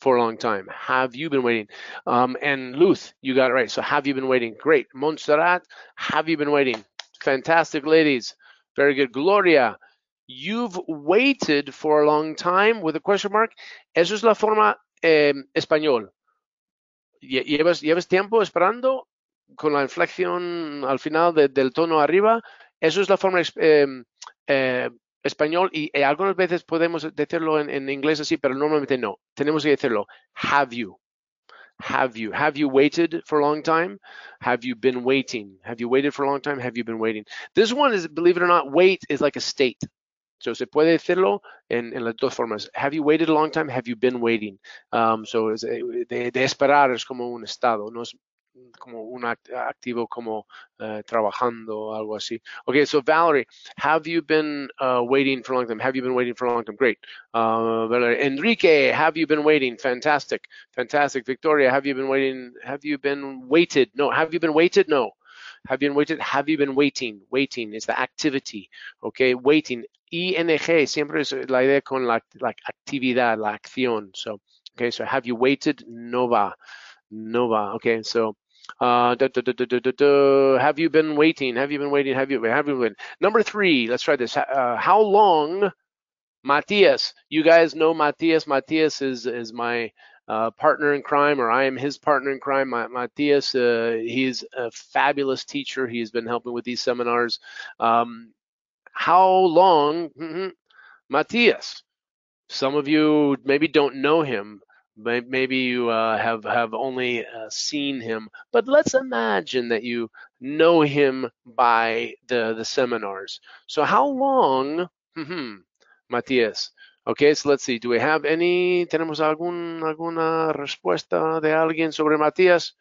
for a long time? Have you been waiting? Um, and Luth, you got it right. So have you been waiting? Great. Montserrat, have you been waiting? Fantastic, ladies. Very good. Gloria, you've waited for a long time with a question mark. Eso es la forma eh, español. ¿Llevas, ¿Llevas tiempo esperando con la inflexión al final de, del tono arriba? Eso es la forma eh, eh, español y, y, algunas veces podemos decirlo en, inglés así, pero normalmente no. Tenemos que decirlo. Have you? Have you? Have you waited for a long time? Have you been waiting? Have you waited for a long time? Have you been waiting? This one is, believe it or not, wait is like a state. So se puede decirlo en, las dos formas. Have you waited a long time? Have you been waiting? Um, so es, de, de, esperar es como un estado, no es como un activo como uh, trabajando algo así. Okay, so Valerie, have you been uh, waiting for long time? Have you been waiting for long time? Great. Uh, Valerie. Enrique, have you been waiting? Fantastic, fantastic. Victoria, have you been waiting? Have you been waited? No. Have you been waited? No. Have you been waited? Have you been waiting? Waiting is the activity. Okay, waiting. ING siempre es la idea con la, la actividad, la acción. So, okay, so have you waited? No va. No va. Okay, so uh, da, da, da, have you been waiting? Have you been waiting? Have you, have you been? Number three, let's try this. Uh, how long, Matias? You guys know Matias. Matias is, is my uh, partner in crime, or I am his partner in crime. Matias, uh, he's a fabulous teacher. He's been helping with these seminars. Um, how long, mm-hmm, Matias? Some of you maybe don't know him. Maybe you uh, have have only uh, seen him, but let's imagine that you know him by the the seminars. So how long, mm-hmm, Matias? Okay, so let's see. Do we have any? ¿Tenemos algún, alguna respuesta de alguien sobre Matías?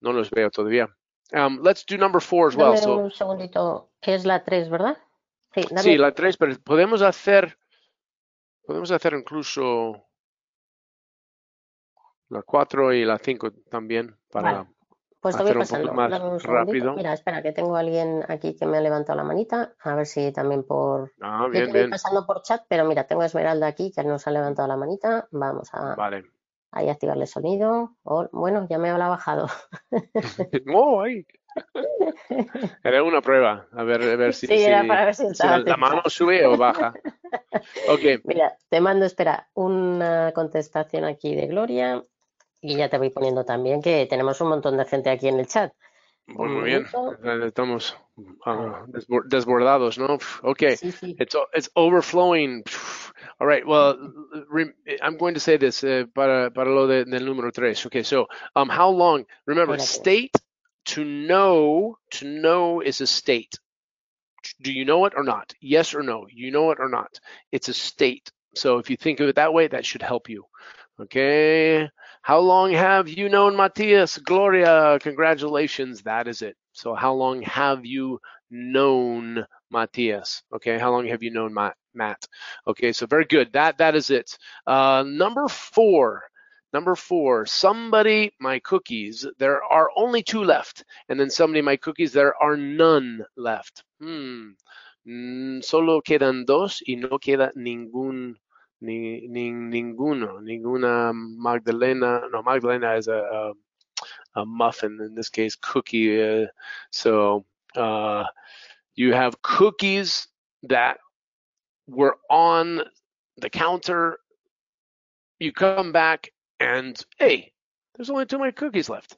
No los veo todavía. Um, let's do number four as well. So, un segundito. Es la tres, ¿verdad? Sí, sí, la tres, pero podemos hacer, podemos hacer incluso la cuatro y la cinco también para vale. Pues te voy pasando. más rápido. Mira, espera, que tengo a alguien aquí que me ha levantado la manita. A ver si también por. Ah, bien, Yo voy pasando por chat, pero mira, tengo a Esmeralda aquí que nos ha levantado la manita. Vamos a. Vale. Ahí activarle sonido. Oh, bueno, ya me ha bajado. oh, ahí. Era una prueba, a ver, a ver si, sí, era para ver si, si la, la mano sube o baja. Ok. Mira, te mando, espera, una contestación aquí de Gloria y ya te voy poniendo también que tenemos un montón de gente aquí en el chat. Muy, muy bien, estamos uh, desbordados, ¿no? Okay, sí, sí. It's, it's overflowing. All right, well, I'm going to say this uh, para, para lo de, del número tres. Okay, so um, how long? Remember, Espérate. state to know, to know is a state. Do you know it or not? Yes or no? You know it or not? It's a state. So if you think of it that way, that should help you. Okay. How long have you known Matias? Gloria, congratulations. That is it. So how long have you known Matias? Okay. How long have you known Matt? Matt? Okay. So very good. That that is it. Uh, number four. Number four, somebody my cookies. There are only two left. And then somebody my cookies, there are none left. Hmm. Mm, solo quedan dos y no queda ningún ni, ni, ninguno, ninguna Magdalena. No, Magdalena is a, a, a muffin, in this case, cookie. Uh, so uh, you have cookies that were on the counter. You come back and, hey, there's only two more cookies left.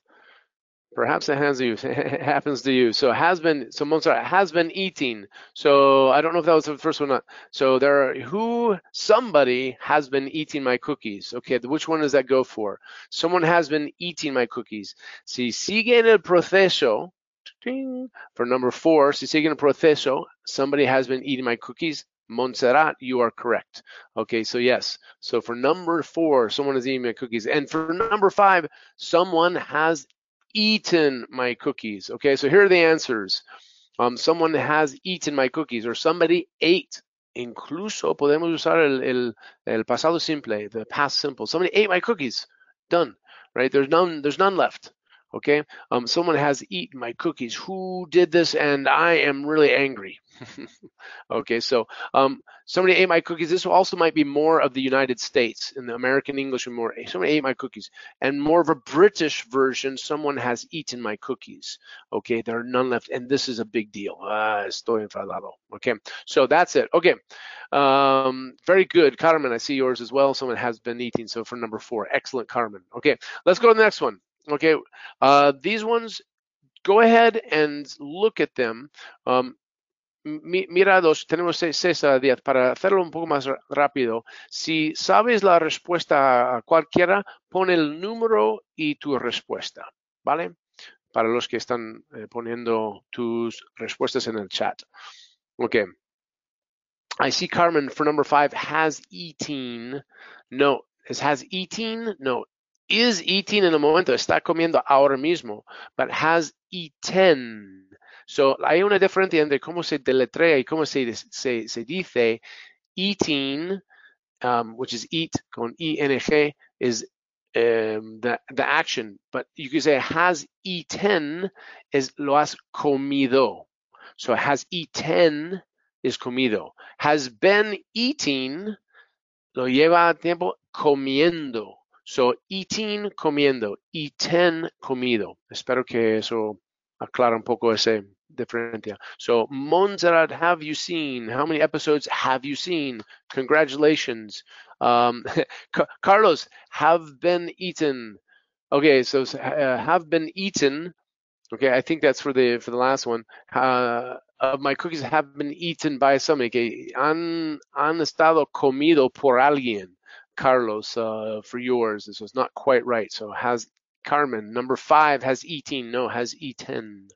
Perhaps it has you happens to you. So has been so Mozart has been eating. So I don't know if that was the first one. Not. So there are who somebody has been eating my cookies. Okay, which one does that go for? Someone has been eating my cookies. Si sigue en el proceso, for number four, si sigue en el proceso, somebody has been eating my cookies. Montserrat, you are correct. Okay, so yes. So for number four, someone is eating my cookies. And for number five, someone has eaten my cookies. Okay, so here are the answers. Um, someone has eaten my cookies or somebody ate. Incluso podemos usar el, el, el pasado simple, the past simple. Somebody ate my cookies. Done. right? There's none. There's none left. Okay. Um, someone has eaten my cookies. Who did this? And I am really angry. okay. So um, somebody ate my cookies. This also might be more of the United States in the American English and more. Somebody ate my cookies, and more of a British version. Someone has eaten my cookies. Okay. There are none left, and this is a big deal. Ah, estoy enfadado. Okay. So that's it. Okay. Um, very good, Carmen. I see yours as well. Someone has been eating. So for number four, excellent, Carmen. Okay. Let's go to the next one. Okay, uh, these ones, go ahead and look at them. Um, mirados, tenemos César Díaz, para hacerlo un poco más rápido, si sabes la respuesta a cualquiera, pon el número y tu respuesta, ¿vale? Para los que están eh, poniendo tus respuestas en el chat. Okay. I see Carmen for number five has eaten. No, it has eaten. No, is eating en el momento, está comiendo ahora mismo, but has eaten. So, hay una diferencia entre cómo se deletrea y cómo se, se, se dice eating, um, which is eat con ing, is um, the, the action. But you could say has eaten is lo has comido. So has eaten is comido. Has been eating lo lleva tiempo comiendo. So, eating, comiendo, eaten, comido. Espero que eso aclara un poco ese diferencia. So, Montserrat, have you seen? How many episodes have you seen? Congratulations. Um, Carlos, have been eaten. Okay, so uh, have been eaten. Okay, I think that's for the for the last one. Uh, my cookies have been eaten by somebody. Okay, han, han estado comido por alguien. Carlos uh, for yours. This was not quite right. So has Carmen. Number five has eating. No, has eaten.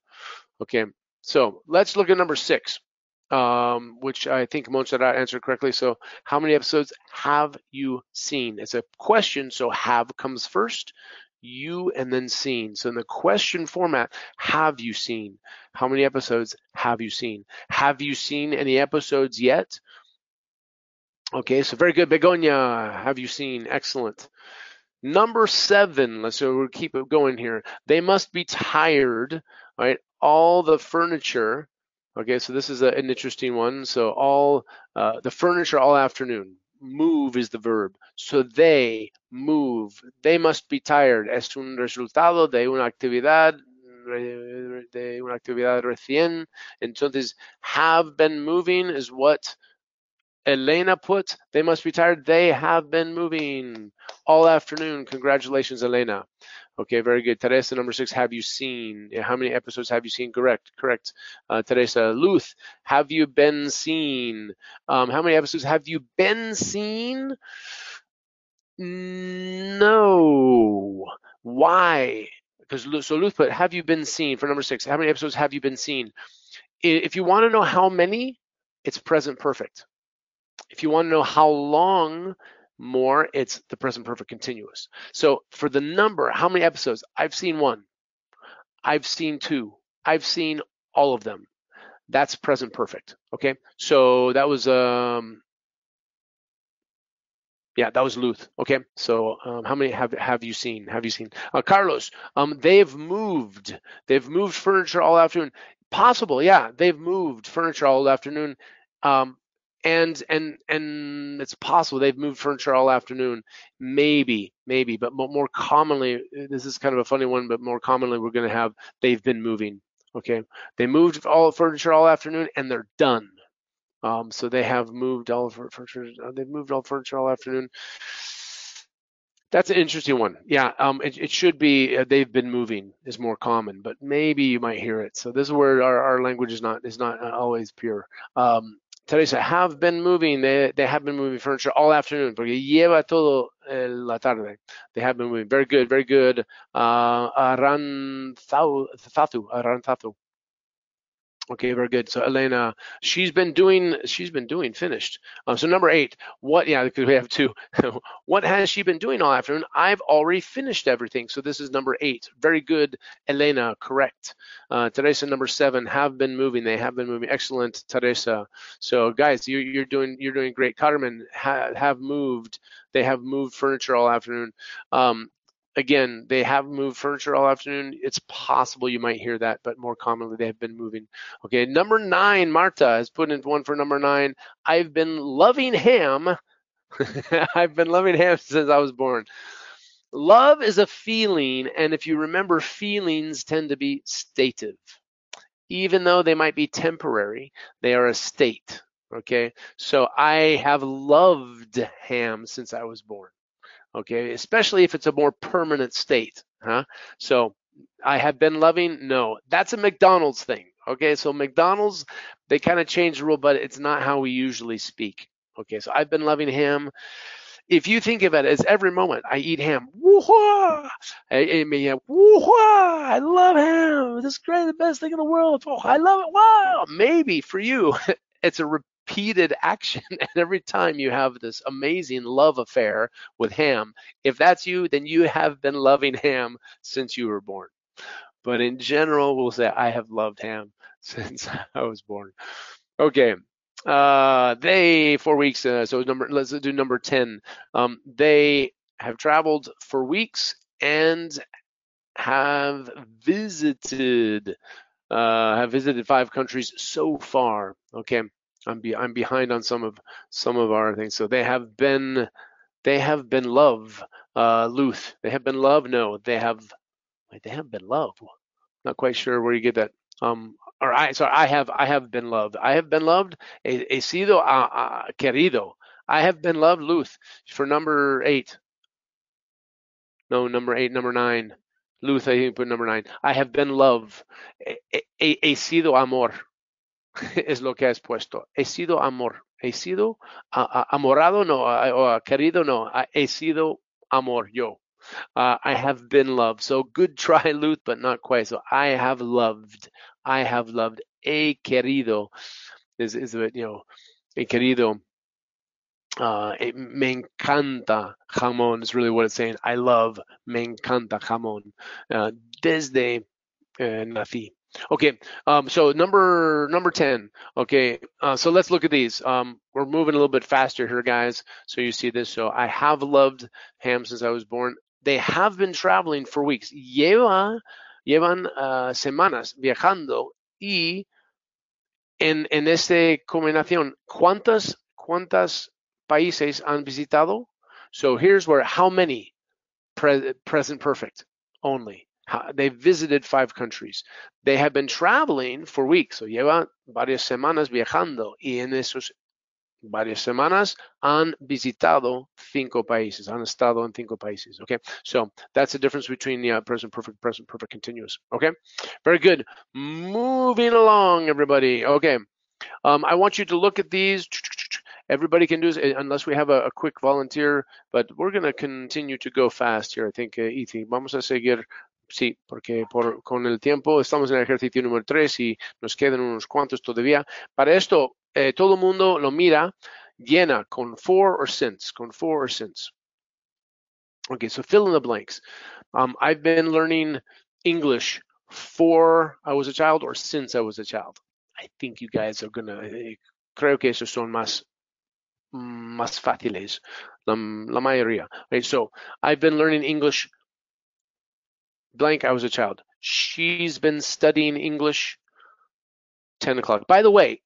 Okay. So let's look at number six, um, which I think Montserrat answered correctly. So how many episodes have you seen? It's a question. So have comes first you and then seen. So in the question format, have you seen? How many episodes have you seen? Have you seen any episodes yet? Okay, so very good. Begonia, have you seen? Excellent. Number seven, let's so we'll keep it going here. They must be tired, right? All the furniture. Okay, so this is a, an interesting one. So all uh, the furniture all afternoon. Move is the verb. So they move. They must be tired. Es un resultado de una actividad de una actividad recién. Entonces, have been moving is what Elena put, they must be tired. They have been moving all afternoon. Congratulations, Elena. Okay, very good. Teresa, number six, have you seen? How many episodes have you seen? Correct, correct. Uh, Teresa, Luth, have you been seen? Um, how many episodes have you been seen? No. Why? Because so Luth put, have you been seen for number six? How many episodes have you been seen? If you want to know how many, it's present perfect. If you want to know how long more, it's the present perfect continuous. So for the number, how many episodes? I've seen one. I've seen two. I've seen all of them. That's present perfect. Okay. So that was um yeah, that was Luth. Okay, so um, how many have have you seen? Have you seen uh, Carlos? Um, they've moved. They've moved furniture all afternoon. Possible, yeah. They've moved furniture all afternoon. Um, and and and it's possible they've moved furniture all afternoon maybe maybe but more commonly this is kind of a funny one but more commonly we're going to have they've been moving okay they moved all furniture all afternoon and they're done um, so they have moved all furniture uh, they've moved all furniture all afternoon that's an interesting one. Yeah, um, it, it should be uh, they've been moving is more common, but maybe you might hear it. So this is where our, our language is not is not uh, always pure. Um, Teresa, have been moving, they, they have been moving furniture all afternoon, porque lleva todo la tarde. They have been moving. Very good, very good. Uh, Aranthatu, Aranthatu. Okay, very good. So Elena, she's been doing, she's been doing finished. Um, so number eight, what? Yeah, because we have two. what has she been doing all afternoon? I've already finished everything. So this is number eight. Very good, Elena. Correct. Uh, Teresa, number seven, have been moving. They have been moving. Excellent, Teresa. So guys, you, you're doing, you're doing great. Carmen ha, have moved. They have moved furniture all afternoon. Um, again, they have moved furniture all afternoon. It's possible you might hear that, but more commonly they have been moving. Okay, number nine, Marta has put in one for number nine. I've been loving ham. I've been loving ham since I was born. Love is a feeling, and if you remember, feelings tend to be stative. Even though they might be temporary, they are a state. Okay, so I have loved ham since I was born okay especially if it's a more permanent state huh so i have been loving no that's a mcdonald's thing okay so mcdonald's they kind of change the rule but it's not how we usually speak okay so i've been loving ham if you think of it as every moment I eat ham, woo-hoo! I, I mean, woo-hoo! I love ham. This is great, the best thing in the world. Oh, I love it. Wow. Maybe for you, it's a repeated action and every time you have this amazing love affair with ham if that's you then you have been loving ham since you were born. But in general we'll say i have loved ham since i was born. Okay uh they four weeks uh, so number let's do number 10 um they have traveled for weeks and have visited uh, have visited five countries so far. Okay, I'm be I'm behind on some of some of our things. So they have been they have been love, uh, Luth. They have been love. No, they have wait, they have been love. Not quite sure where you get that. Um, or I sorry, I have I have been loved. I have been loved. He, querido. I have been loved, Luth, for number eight. No, number eight, number nine. Luth, I think put number nine. I have been loved. He, he sido amor. es lo que has puesto. He sido amor. He sido uh, amorado, no, uh, querido, no. he sido amor, yo. Uh, I have been loved. So good try, Luth, but not quite. So I have loved. I have loved. He querido is, is you know, he querido. Uh, it, me encanta jamón is really what it's saying. I love, me encanta jamón. Uh, desde uh, nací. Okay, um, so number number 10. Okay, uh, so let's look at these. Um, we're moving a little bit faster here, guys. So you see this. So I have loved ham since I was born. They have been traveling for weeks. Lleva, llevan uh, semanas viajando y en, en esta combinación, ¿cuántas, cuántas países han visitado? So here's where how many pre present perfect only they visited five countries. They have been traveling for weeks, so llevan varias semanas viajando y en esos varias semanas han visitado cinco países, han estado en cinco países. Okay, so that's the difference between the uh, present perfect, present perfect continuous. Okay, very good. Moving along, everybody. Okay, um, I want you to look at these. Everybody can do this unless we have a, a quick volunteer, but we're going to continue to go fast here. I think, uh, vamos a seguir Sí, porque por, con el tiempo estamos en el ejercicio número 3 y nos quedan unos cuantos todavía. Para esto, eh, todo el mundo lo mira, llena con for or since, con for or since. Okay, so fill in the blanks. Um, I've been learning English for I was a child or since I was a child. I think you guys are gonna, eh, creo que esos son más, más fáciles, la, la mayoría. Okay, so I've been learning English blank, I was a child. She's been studying English 10 o'clock. By the way,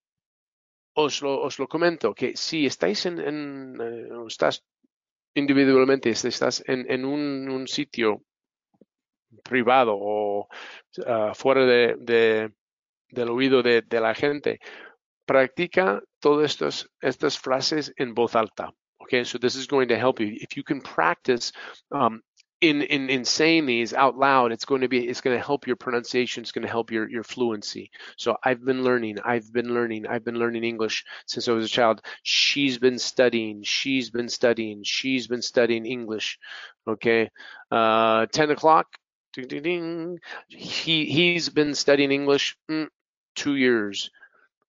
os lo, os lo comento que si estáis en, en uh, estás individualmente, si estás en, en un, un, sitio privado o uh, fuera de, de, del oído de, de, la gente, practica todas estas, estas frases en voz alta. Okay, so this is going to help you. If you can practice um, in, in in saying these out loud it's going to be it's going to help your pronunciation it's going to help your your fluency. So i've been learning i've been learning i've been learning english since i was a child. She's been studying she's been studying she's been studying english okay? Uh 10 o'clock ding, ding, ding. he he's been studying english mm, two years.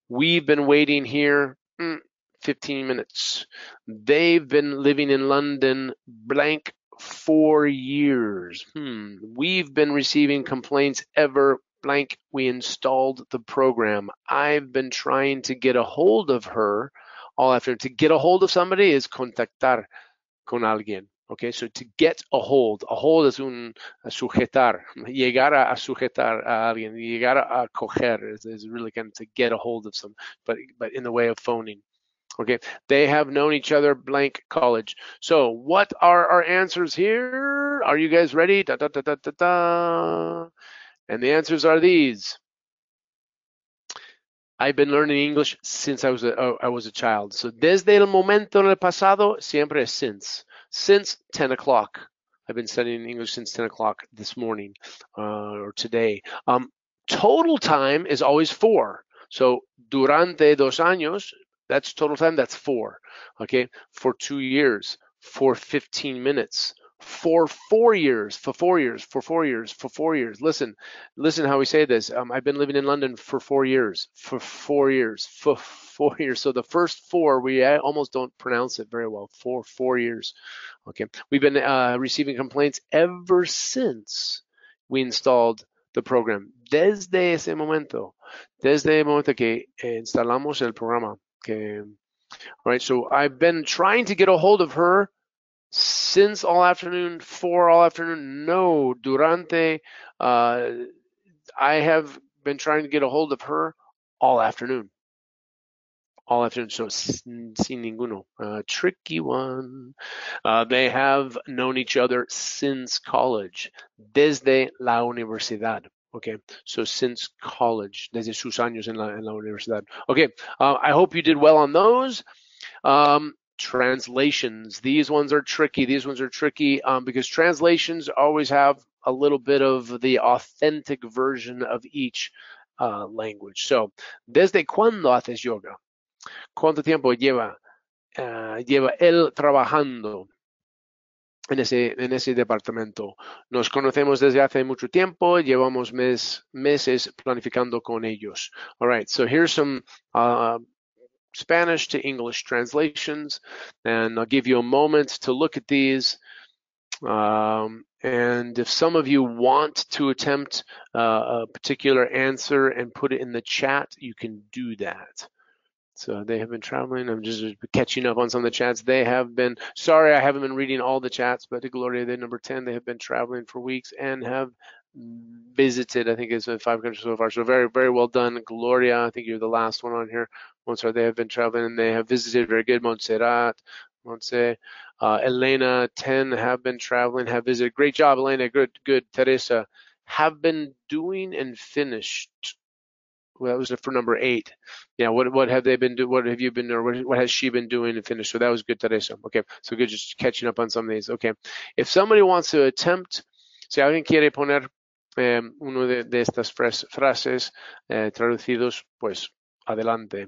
We've been waiting here mm, 15 minutes. They've been living in london blank four years. Hmm. We've been receiving complaints ever blank. We installed the program. I've been trying to get a hold of her all afternoon. To get a hold of somebody is contactar con alguien. Okay, so to get a hold, a hold es un sujetar, llegar a, sujetar a alguien, llegar a coger is, is really kind of to get a hold of some, but but in the way of phoning. Okay, they have known each other blank college. So what are our answers here? Are you guys ready? Da, da, da, da, da, da. And the answers are these. I've been learning English since I was a, I was a child. So desde el momento en el pasado, siempre since. Since 10 o'clock. I've been studying English since 10 o'clock this morning uh, or today. Um, total time is always four. So durante dos años, that's total time, that's four. Okay, for two years, for 15 minutes, for four years, for four years, for four years, for four years. Listen, listen how we say this. Um, I've been living in London for four years, for four years, for four years. So the first four, we almost don't pronounce it very well. For four years. Okay. We've been uh, receiving complaints ever since we installed the program. Desde ese momento, desde el momento que instalamos el programa. Okay. All right. So I've been trying to get a hold of her since all afternoon, for all afternoon. No, durante. Uh, I have been trying to get a hold of her all afternoon. All afternoon, so sin ninguno. Uh, tricky one. Uh, they have known each other since college, desde la universidad. Okay, so since college, desde sus años en la, en la universidad. Okay, uh, I hope you did well on those. Um, translations. These ones are tricky. These ones are tricky um, because translations always have a little bit of the authentic version of each uh, language. So, ¿desde cuándo haces yoga? ¿Cuánto tiempo lleva, uh, lleva él trabajando en ese, en ese departamento? Nos conocemos desde hace mucho tiempo, llevamos mes, meses planificando con ellos. All right, so here's some uh, Spanish to English translations, and I'll give you a moment to look at these. Um, and if some of you want to attempt uh, a particular answer and put it in the chat, you can do that. So they have been traveling. I'm just catching up on some of the chats. They have been, sorry, I haven't been reading all the chats, but to Gloria, they number 10, they have been traveling for weeks and have visited, I think it's been five countries so far. So very, very well done. Gloria, I think you're the last one on here. Montserrat, they have been traveling and they have visited. Very good. Montserrat, Montse, uh, Elena, 10 have been traveling, have visited. Great job, Elena. Good, good. Teresa, have been doing and finished. Well, that was for number eight. Yeah, what what have they been doing? What have you been or what, what has she been doing and finished? So that was good, Teresa. Okay, so good, just catching up on some of these. Okay, if somebody wants to attempt, si alguien quiere poner eh, uno de, de estas frases eh, traducidos, pues adelante.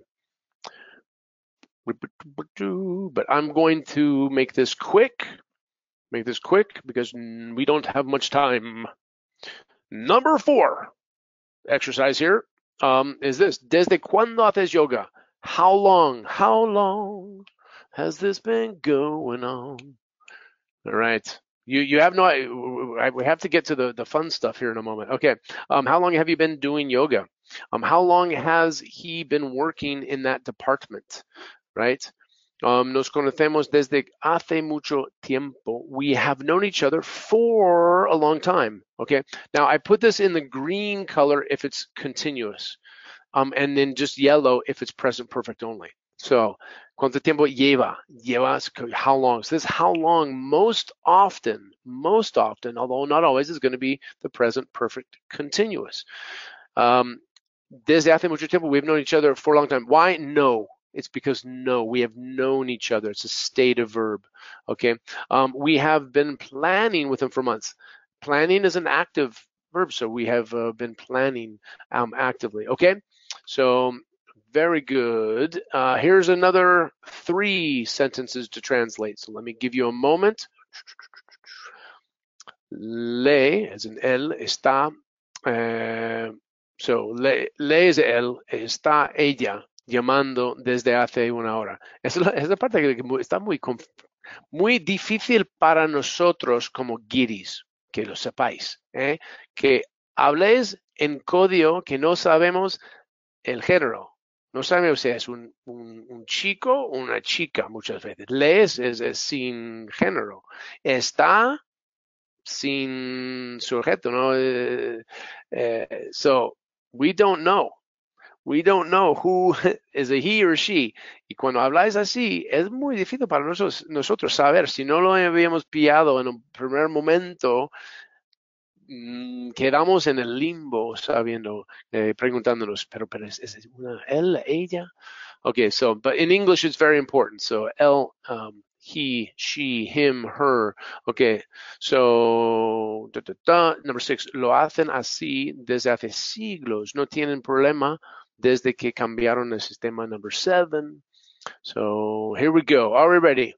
But I'm going to make this quick, make this quick because we don't have much time. Number four exercise here um, is this. Desde cuando haces yoga? How long? How long has this been going on? All right. You you have no. We have to get to the the fun stuff here in a moment. Okay. Um, how long have you been doing yoga? Um, how long has he been working in that department? Right. Um, nos conocemos desde hace mucho tiempo. We have known each other for a long time. Okay. Now I put this in the green color if it's continuous, um, and then just yellow if it's present perfect only. So, ¿cuánto tiempo lleva? Llevas, how long? So this how long most often, most often, although not always, is going to be the present perfect continuous. Um, desde hace mucho tiempo, we've known each other for a long time. Why? No. It's because no, we have known each other. It's a state of verb. Okay. Um, we have been planning with him for months. Planning is an active verb, so we have uh, been planning um, actively. Okay. So very good. Uh, here's another three sentences to translate. So let me give you a moment. Le, as in él, está. Uh, so, le, le es él, está ella llamando desde hace una hora. Es la, es la parte que está muy, muy difícil para nosotros como guiris, que lo sepáis, ¿eh? que habléis en código que no sabemos el género, No sabemos si es un, un, un chico o una chica muchas veces. Les es, es sin género. Está sin sujeto, ¿no? Uh, uh, so we don't know. We don't know who is a he or she. Y cuando habláis así, es muy difícil para nosotros, nosotros saber. Si no lo habíamos pillado en un primer momento, mmm, quedamos en el limbo sabiendo, eh, preguntándonos, pero, pero es, es una él, ella. Okay, so, but in English it's very important. So, él, um, he, she, him, her. Okay, so, da, da, da. number six, lo hacen así desde hace siglos. No tienen problema desde que cambiaron el sistema number seven. So, here we go. Are we ready?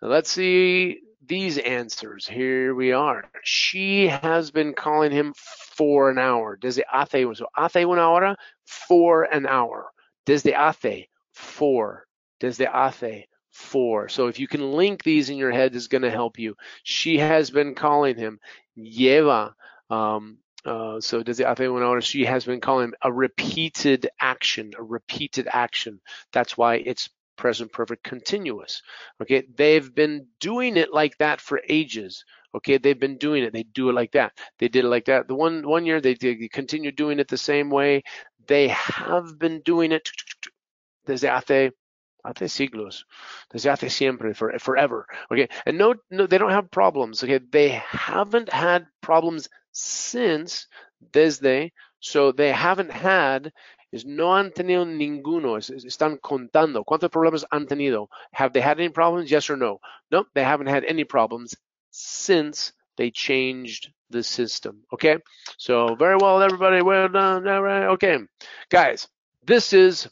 Let's see these answers. Here we are. She has been calling him for an hour. Desde hace, so hace una hora, for an hour. Desde hace, for. Desde hace, for. So if you can link these in your head, is going to help you. She has been calling him. Lleva. Um, uh, so hace una hora, she has been calling a repeated action, a repeated action. That's why it's present perfect continuous. Okay, they've been doing it like that for ages. Okay, they've been doing it. They do it like that. They did it like that. The one one year they, they continue doing it the same way. They have been doing it desde hace hace siglos, desde hace siempre, for, forever. Okay, and no, no, they don't have problems. Okay, they haven't had problems since desde, so they haven't had is no han tenido ninguno, es, están contando. ¿Cuántos problemas han tenido? Have they had any problems? Yes or no? No, they haven't had any problems since they changed the system. Okay, so very well, everybody. Well done. All right. Okay, guys, this is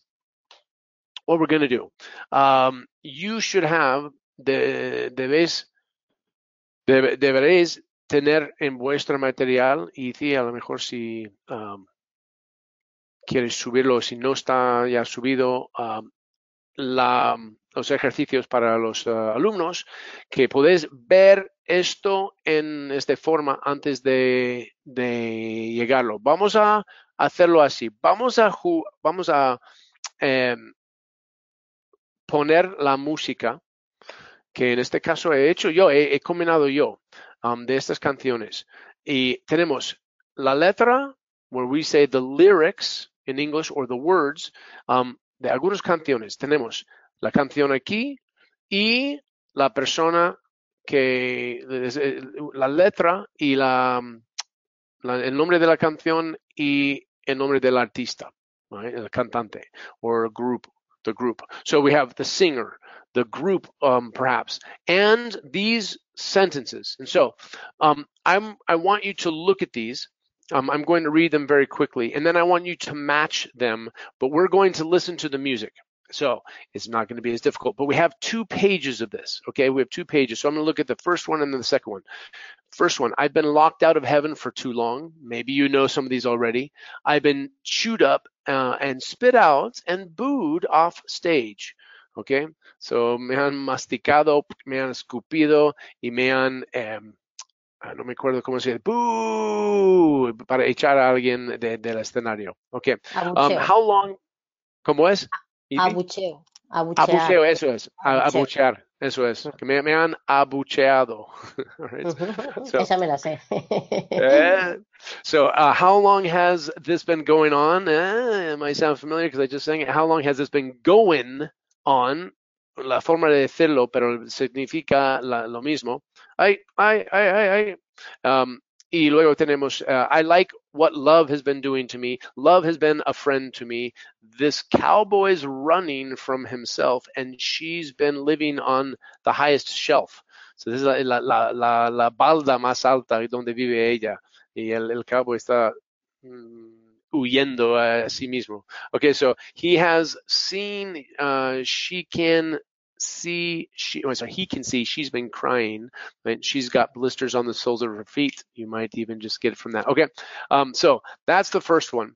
what we're going to do. Um, you should have, the debes, debe, deberéis tener en vuestro material, y sí, a lo mejor si um, quieres subirlo, si no está ya subido, la, los ejercicios para los uh, alumnos, que podéis ver esto en esta forma antes de, llegarlo. Vamos a hacerlo así. Vamos a, vamos a eh, poner la música, que en este caso he hecho yo, he, he combinado yo um, de estas canciones. Y tenemos la letra, where we say the lyrics, in English or the words um, de algunas canciones. Tenemos la canción aquí y la persona que la letra y la, la el nombre de la canción y el nombre del artista, el cantante or group, the group. So we have the singer, the group, um, perhaps, and these sentences. And so um, I'm I want you to look at these um, I'm going to read them very quickly, and then I want you to match them, but we're going to listen to the music. So it's not going to be as difficult, but we have two pages of this. Okay, we have two pages. So I'm going to look at the first one and then the second one. First one, I've been locked out of heaven for too long. Maybe you know some of these already. I've been chewed up uh, and spit out and booed off stage. Okay, so me han masticado, me han escupido y me han um, Ah, no me acuerdo cómo se dice, ¡Boo! para echar a alguien de, del escenario. Ok. Um, how long, ¿cómo es? Abucheo. Abuchear. Abucheo, eso es. Abuchear, eso es. Que me, me han abucheado. so, Esa me la sé. uh, so, uh, how long has this been going on? Uh, it might sound familiar because I just sang it. How long has this been going on? La forma de decirlo, pero significa la, lo mismo. I, I, I, I, um, y luego tenemos, uh, I like what love has been doing to me. Love has been a friend to me. This cowboy's running from himself, and she's been living on the highest shelf. So this is la, la, la, la balda más alta donde vive ella. Y el, el está mm, huyendo a sí mismo. Okay, so he has seen, uh, she can see she oh, sorry, he can see she's been crying and she's got blisters on the soles of her feet. You might even just get it from that. Okay um, so that's the first one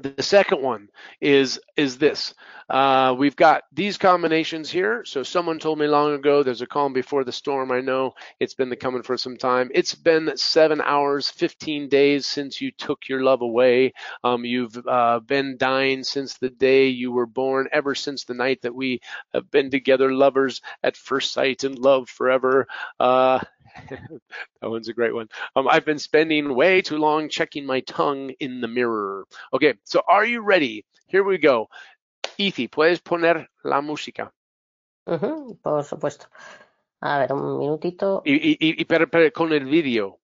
the second one is is this. Uh, we've got these combinations here. So someone told me long ago, there's a calm before the storm. I know it's been the coming for some time. It's been seven hours, 15 days since you took your love away. Um, you've uh, been dying since the day you were born, ever since the night that we have been together, lovers at first sight and love forever. Uh, that one's a great one. Um, I've been spending way too long checking my tongue in the mirror. Okay, so are you ready? Here we go. Easy, ¿puedes poner la música? Uh -huh, por supuesto. A ver, un minutito. Y, y, y pero, pero con el vídeo.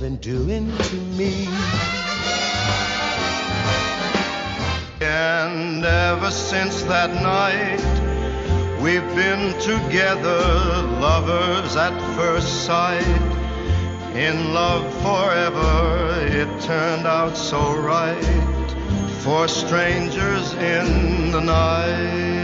Been doing to me. And ever since that night, we've been together, lovers at first sight. In love forever, it turned out so right for strangers in the night.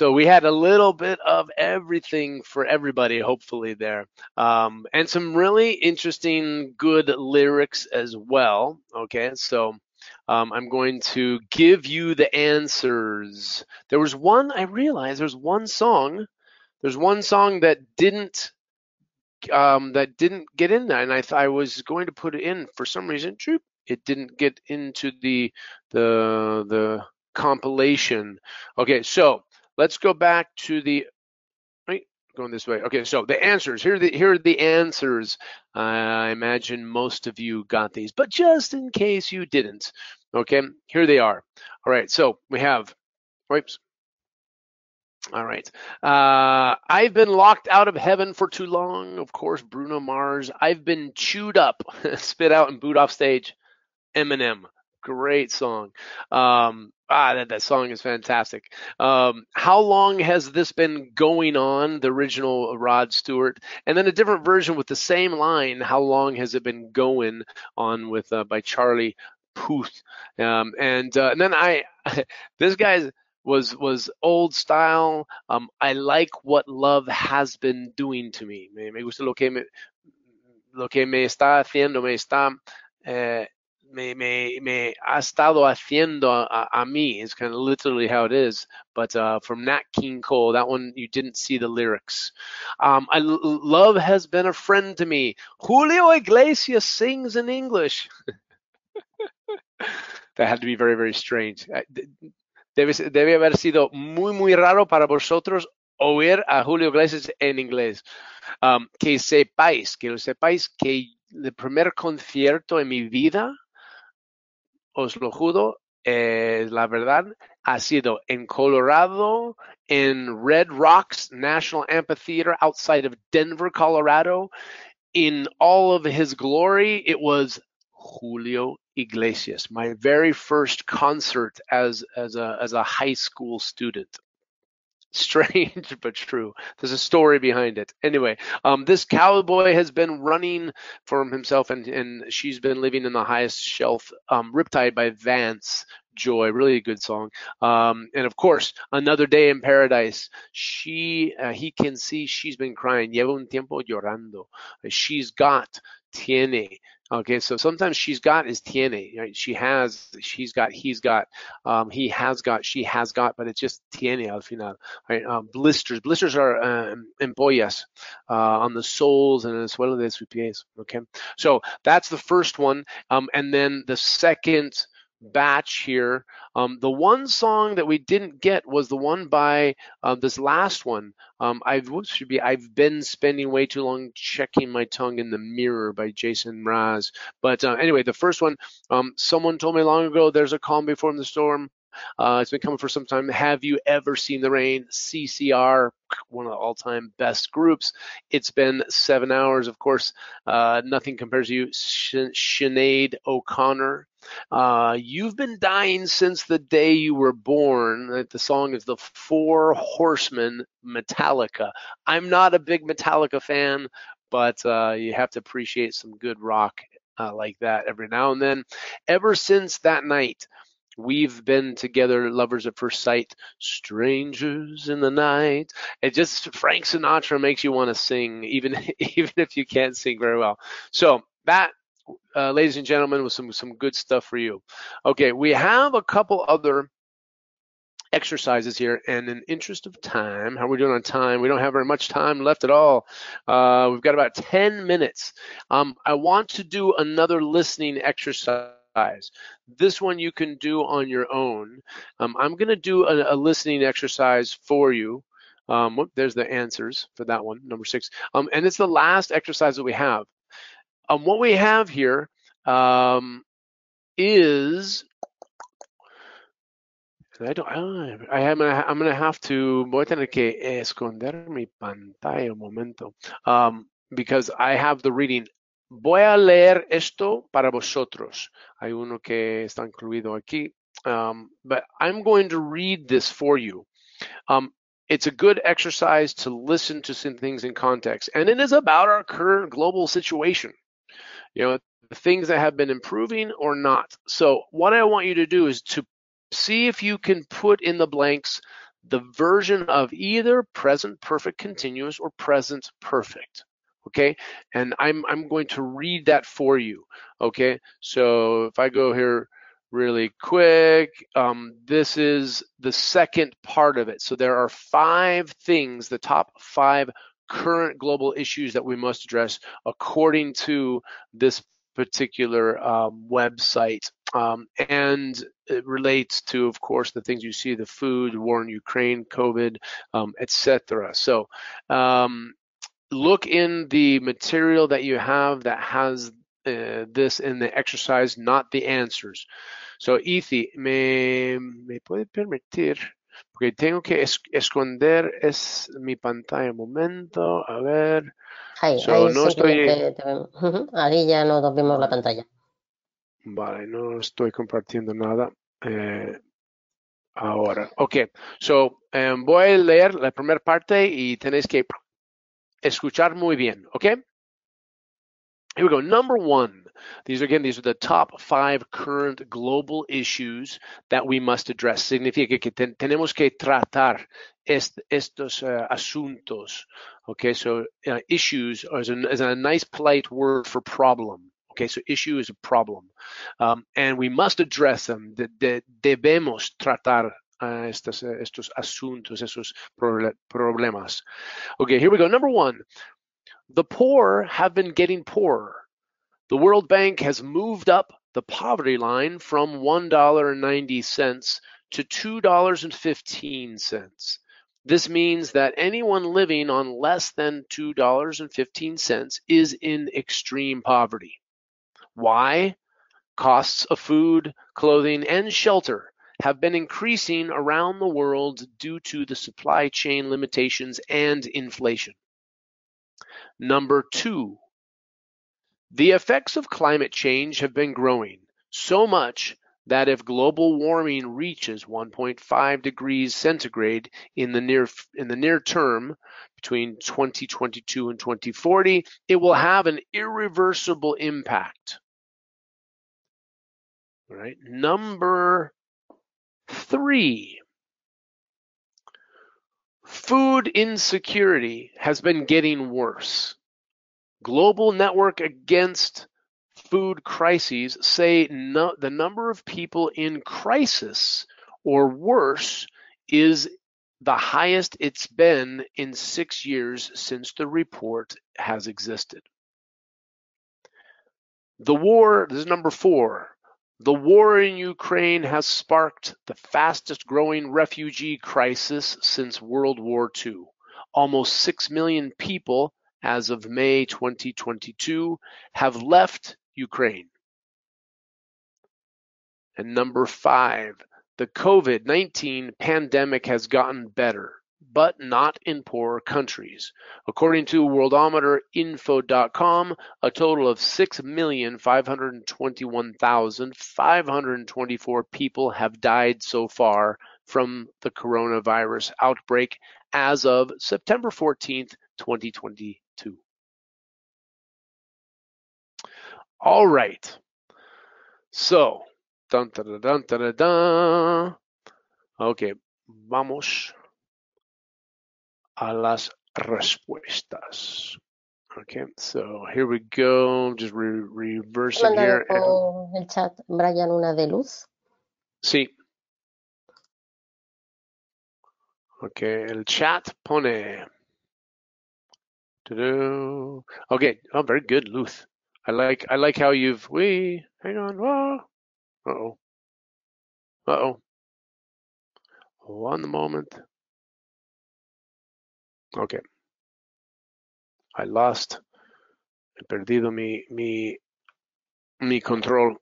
So we had a little bit of everything for everybody, hopefully there, um, and some really interesting, good lyrics as well. Okay, so um, I'm going to give you the answers. There was one I realized. There's one song. There's one song that didn't um, that didn't get in there, and I I was going to put it in for some reason. It didn't get into the the the compilation. Okay, so let's go back to the right going this way. Okay, so the answers here. Are the here are the answers. I imagine most of you got these, but just in case you didn't, okay, here they are. All right, so we have. Whoops. All right. Uh, I've been locked out of heaven for too long. Of course, Bruno Mars. I've been chewed up, spit out, and booed off stage. Eminem. Great song. Um, ah, that, that song is fantastic. Um, how long has this been going on? The original Rod Stewart, and then a different version with the same line. How long has it been going on with uh, by Charlie Puth? Um, and uh, and then I, this guy's was was old style. Um, I like what love has been doing to me. Me, gusta lo que me lo que me está haciendo, me está eh, me, me, me ha estado haciendo a, a mí. It's kind of literally how it is. But uh, from Nat King Cole, that one you didn't see the lyrics. Um, I, love has been a friend to me. Julio Iglesias sings in English. that had to be very, very strange. Debe, debe haber sido muy, muy raro para vosotros oír a Julio Iglesias en inglés. Um, que sepáis, que lo sepáis que el primer concierto en mi vida, os lo juro, eh, la verdad, ha sido en Colorado, en Red Rocks National Amphitheater outside of Denver, Colorado. In all of his glory, it was Julio Iglesias, my very first concert as as a as a high school student. Strange but true. There's a story behind it. Anyway, um, this cowboy has been running from himself, and and she's been living in the highest shelf. Um, Riptide by Vance Joy, really a good song. Um, and of course, Another Day in Paradise. She, uh, he can see she's been crying. Lleva un tiempo llorando. She's got, tiene. Okay, so sometimes she's got is tiene, right? She has, she's got, he's got, um, he has got, she has got, but it's just tiene al final, right? Um, blisters, blisters are um, empollas uh, on the soles and as well as the pies. Okay, so that's the first one, um, and then the second batch here. Um, the one song that we didn't get was the one by uh, this last one. Um, I've should be I've been spending way too long checking my tongue in the mirror by Jason Mraz. But uh, anyway, the first one, um, someone told me long ago. There's a calm before the storm. Uh, it's been coming for some time. Have you ever seen the rain? CCR, one of the all-time best groups. It's been seven hours, of course. Uh, nothing compares to you. Sinead O'Connor. Uh, you've been dying since the day you were born. The song is the Four Horsemen Metallica. I'm not a big Metallica fan, but uh, you have to appreciate some good rock uh, like that every now and then. Ever since that night, We've been together, lovers at first sight, strangers in the night. It just Frank Sinatra makes you want to sing, even even if you can't sing very well. So that, uh, ladies and gentlemen, was some some good stuff for you. Okay, we have a couple other exercises here. And in interest of time, how are we doing on time? We don't have very much time left at all. Uh, we've got about 10 minutes. Um, I want to do another listening exercise this one you can do on your own. Um, I'm going to do a, a, listening exercise for you. Um, whoop, there's the answers for that one, number six. Um, and it's the last exercise that we have. Um, what we have here um, is I don't. I am. I'm gonna have to. Voy a tener que esconder mi pantalla un momento, um, because I have the reading Voy a leer esto para vosotros. Hay uno que está incluido aquí. Um, but I'm going to read this for you. Um, it's a good exercise to listen to some things in context, and it is about our current global situation. You know, the things that have been improving or not. So, what I want you to do is to see if you can put in the blanks the version of either present perfect continuous or present perfect. Okay, and I'm I'm going to read that for you. Okay, so if I go here really quick, um, this is the second part of it. So there are five things, the top five current global issues that we must address according to this particular um, website. Um, and it relates to, of course, the things you see: the food, war in Ukraine, COVID, um, etc. So, um, look in the material that you have that has uh, this in the exercise, not the answers. So, Ithi, me, me puede permitir porque tengo que es esconder es mi pantalla un momento, a ver. Ahí, So, ahí no estoy- simplemente te vemos. Ahí ya nos vemos la pantalla. Vale, no estoy compartiendo nada. eh, ahora, ok. So, eh, voy a leer la primera parte y tenéis que escuchar muy bien, ok? Here we go. Number one. These are again, these are the top five current global issues that we must address. Significa que ten- tenemos que tratar est- estos uh, asuntos. Okay, so uh, issues is a, is a nice polite word for problem. Okay, so issue is a problem, um, and we must address them. De- de- debemos tratar uh, estos, uh, estos asuntos, esos problemas. Okay, here we go. Number one. The poor have been getting poorer. The World Bank has moved up the poverty line from $1.90 to $2.15. This means that anyone living on less than $2.15 is in extreme poverty. Why? Costs of food, clothing, and shelter have been increasing around the world due to the supply chain limitations and inflation. Number two, the effects of climate change have been growing so much that if global warming reaches 1.5 degrees centigrade in the near in the near term between 2022 and 2040, it will have an irreversible impact. All right. Number 3. Food insecurity has been getting worse. Global Network Against Food Crises say no, the number of people in crisis or worse is the highest it's been in six years since the report has existed. The war, this is number four. The war in Ukraine has sparked the fastest growing refugee crisis since World War II. Almost 6 million people as of May 2022 have left Ukraine. And number five, the COVID 19 pandemic has gotten better, but not in poorer countries. According to worldometerinfo.com, a total of 6,521,524 people have died so far from the coronavirus outbreak as of September 14th, 2022. All right. So, dun, dun, dun, dun, dun, dun. Ok, vamos a las respuestas. Okay, so here we go. Just re reversing here. and- el chat Brian una de luz. Sí. Ok, el chat pone. Okay, oh, very good, Luth. I like I like how you've we hang on. Whoa. Uh oh. Uh oh. One moment. Okay. I lost. He perdido mi mi mi control.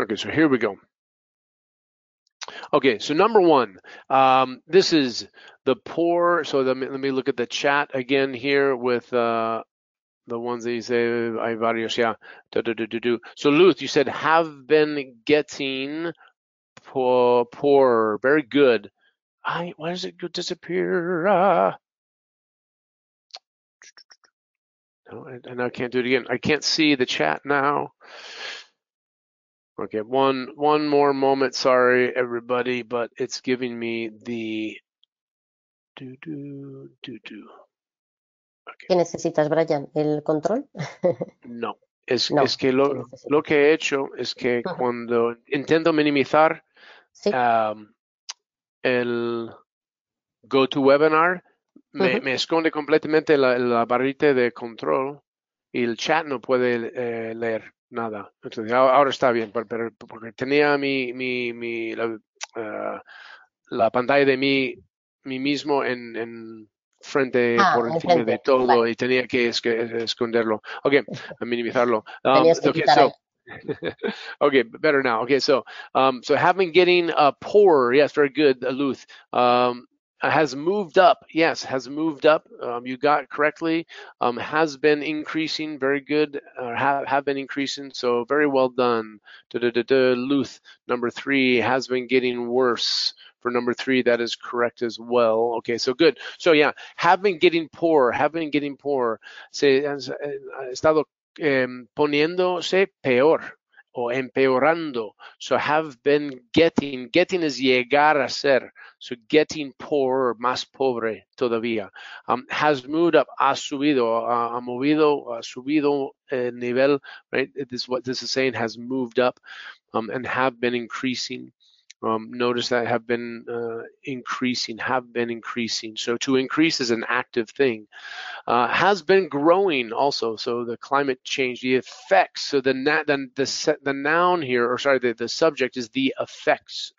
Okay, so here we go. Okay, so number one, um, this is the poor. So let me, let me look at the chat again here with uh, the ones that you say, hay varios, yeah. Do, do, do, do, do. So Luth, you said have been getting poor, poorer. Very good. I, why does it go disappear? Uh, no, and I can't do it again. I can't see the chat now. Okay, one one more moment. Sorry, everybody, but it's giving me the do do do do. ¿Qué necesitas, Brian? ¿El control? No, es, No, es que ¿qué lo, lo que he hecho es que cuando intento minimizar Sí. am, el GoToWebinar, me, Ujú. me esconde completamente la, la barrita de control y el chat no puede eh, leer nada. Entonces, ahora está bien, pero, porque tenía mi, mi, mi la, eh, la pantalla de mí, mí mismo en, en frente Ah, por encima de todo Vale. y tenía que es- que esconderlo. Ok, minimizarlo. Um, que okay, so, okay, better now. Okay, so um, so have been getting uh, poorer. Yes, very good, uh, Luth. Um, has moved up. Yes, has moved up. Um, you got correctly. Um, has been increasing. Very good. Uh, have have been increasing. So very well done. Luth number three has been getting worse. For number three, that is correct as well. Okay, so good. So yeah, have been getting poorer. Have been getting. Se has eh, ha estado em, poniéndose peor o empeorando. So have been getting, getting es llegar a ser. So getting poorer, más pobre todavía. Um, has moved up, ha subido, ha, ha movido, ha subido el nivel, right? This is what this is saying, has moved up um, and have been increasing. Um, notice that have been uh, increasing, have been increasing. So to increase is an active thing uh, has been growing also. So the climate change, the effects. So the na- the the, the noun here, or sorry, the, the subject is the effects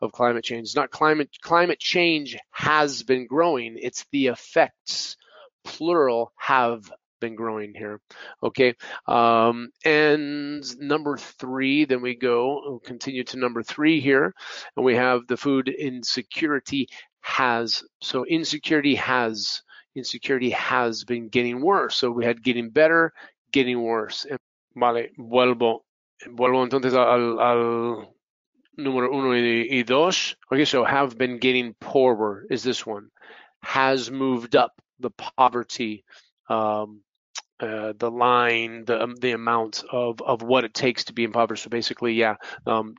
of climate change. It's not climate climate change has been growing. It's the effects, plural, have been growing here. Okay. Um, and number three, then we go we'll continue to number three here, and we have the food insecurity has. So insecurity has insecurity has been getting worse. So we had getting better, getting worse. Vale, vuelvo, vuelvo entonces al, al número uno y, y dos. Okay, so have been getting poorer is this one. Has moved up the poverty, um, uh, the line, the um, the amount of of what it takes to be impoverished. So basically, yeah, um,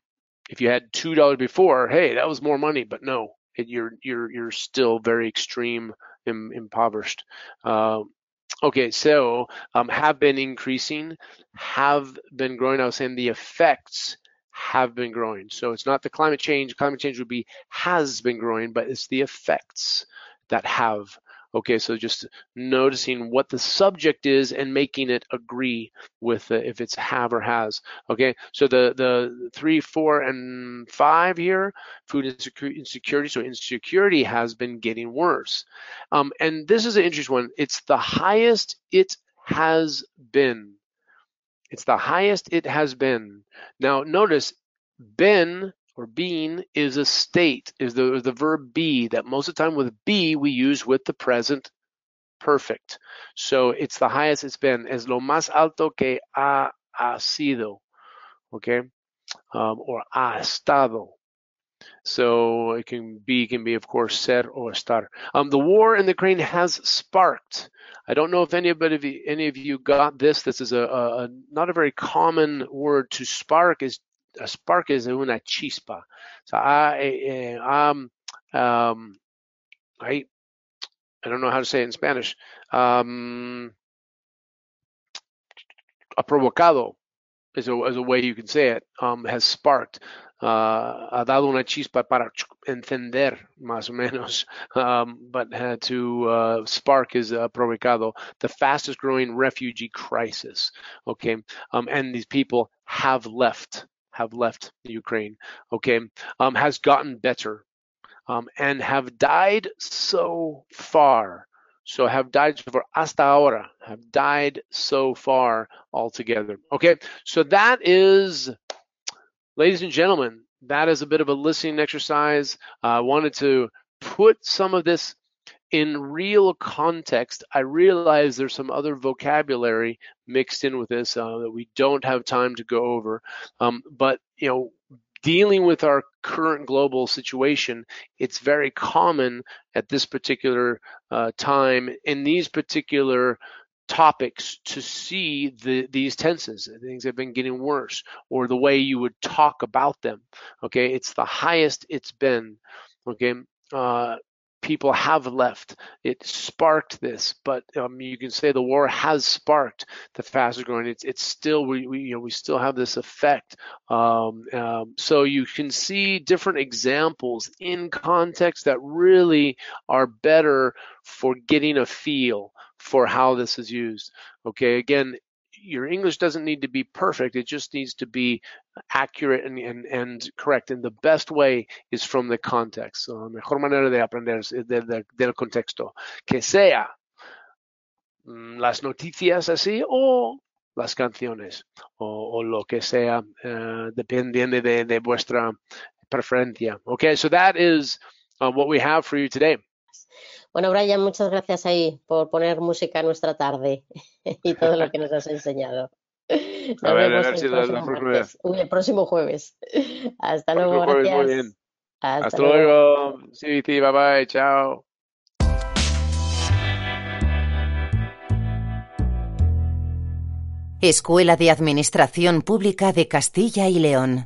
if you had two dollars before, hey, that was more money, but no, it, you're you're you're still very extreme im, impoverished. Uh, okay, so um, have been increasing, have been growing. I was saying the effects have been growing. So it's not the climate change. Climate change would be has been growing, but it's the effects that have. Okay, so just noticing what the subject is and making it agree with uh, if it's have or has. Okay, so the the three, four, and five here, food insecurity. So insecurity has been getting worse, um, and this is an interesting one. It's the highest it has been. It's the highest it has been. Now notice, been or being is a state, is the the verb be that most of the time with be we use with the present perfect. So it's the highest it's been. Es lo más alto que ha, ha sido. Okay? Um, or ha estado. So it can be can be of course ser or estar. Um, the war in the Ukraine has sparked. I don't know if anybody any of you got this. This is a, a, a not a very common word to spark. Is a spark is una chispa. So I eh, um um I I don't know how to say it in Spanish. Um, a provocado is a, is a way you can say it. Um, has sparked. Uh, ha dado una chispa para encender, más o menos. Um, but to uh, spark is uh, provocado. The fastest growing refugee crisis. Okay. Um, and these people have left, have left Ukraine. Okay. Um, has gotten better. Um, and have died so far. So have died for hasta ahora, have died so far altogether. Okay, so that is, ladies and gentlemen, that is a bit of a listening exercise. I wanted to put some of this in real context. I realize there's some other vocabulary mixed in with this uh, that we don't have time to go over. Um, but, you know, dealing with our current global situation, it's very common at this particular uh, time in these particular topics to see the, these tenses. Things have been getting worse, or the way you would talk about them. Okay, it's the highest it's been. Okay, uh, people have left. It sparked this, but um, you can say the war has sparked the faster growing. It's it's still we, we you know we still have this effect. Um, um, so you can see different examples in context that really are better for getting a feel for how this is used. Okay, again, your English doesn't need to be perfect. It just needs to be accurate and, and, and correct. And the best way is from the context. So, mejor manera de aprender es de, de, del contexto. Que sea mm, las noticias así o las canciones o, o lo que sea, uh, dependiendo de, de vuestra preferencia. Okay, so that is uh, what we have for you today. Bueno, Brian, muchas gracias ahí por poner música a nuestra tarde y todo lo que nos has enseñado. Nos a ver, vemos a ver si el, próximo Uy, el próximo jueves. Hasta luego, jueves, gracias. Muy bien. Hasta, Hasta luego. luego. Sí, sí, bye bye, chao. Escuela de Administración Pública de Castilla y León.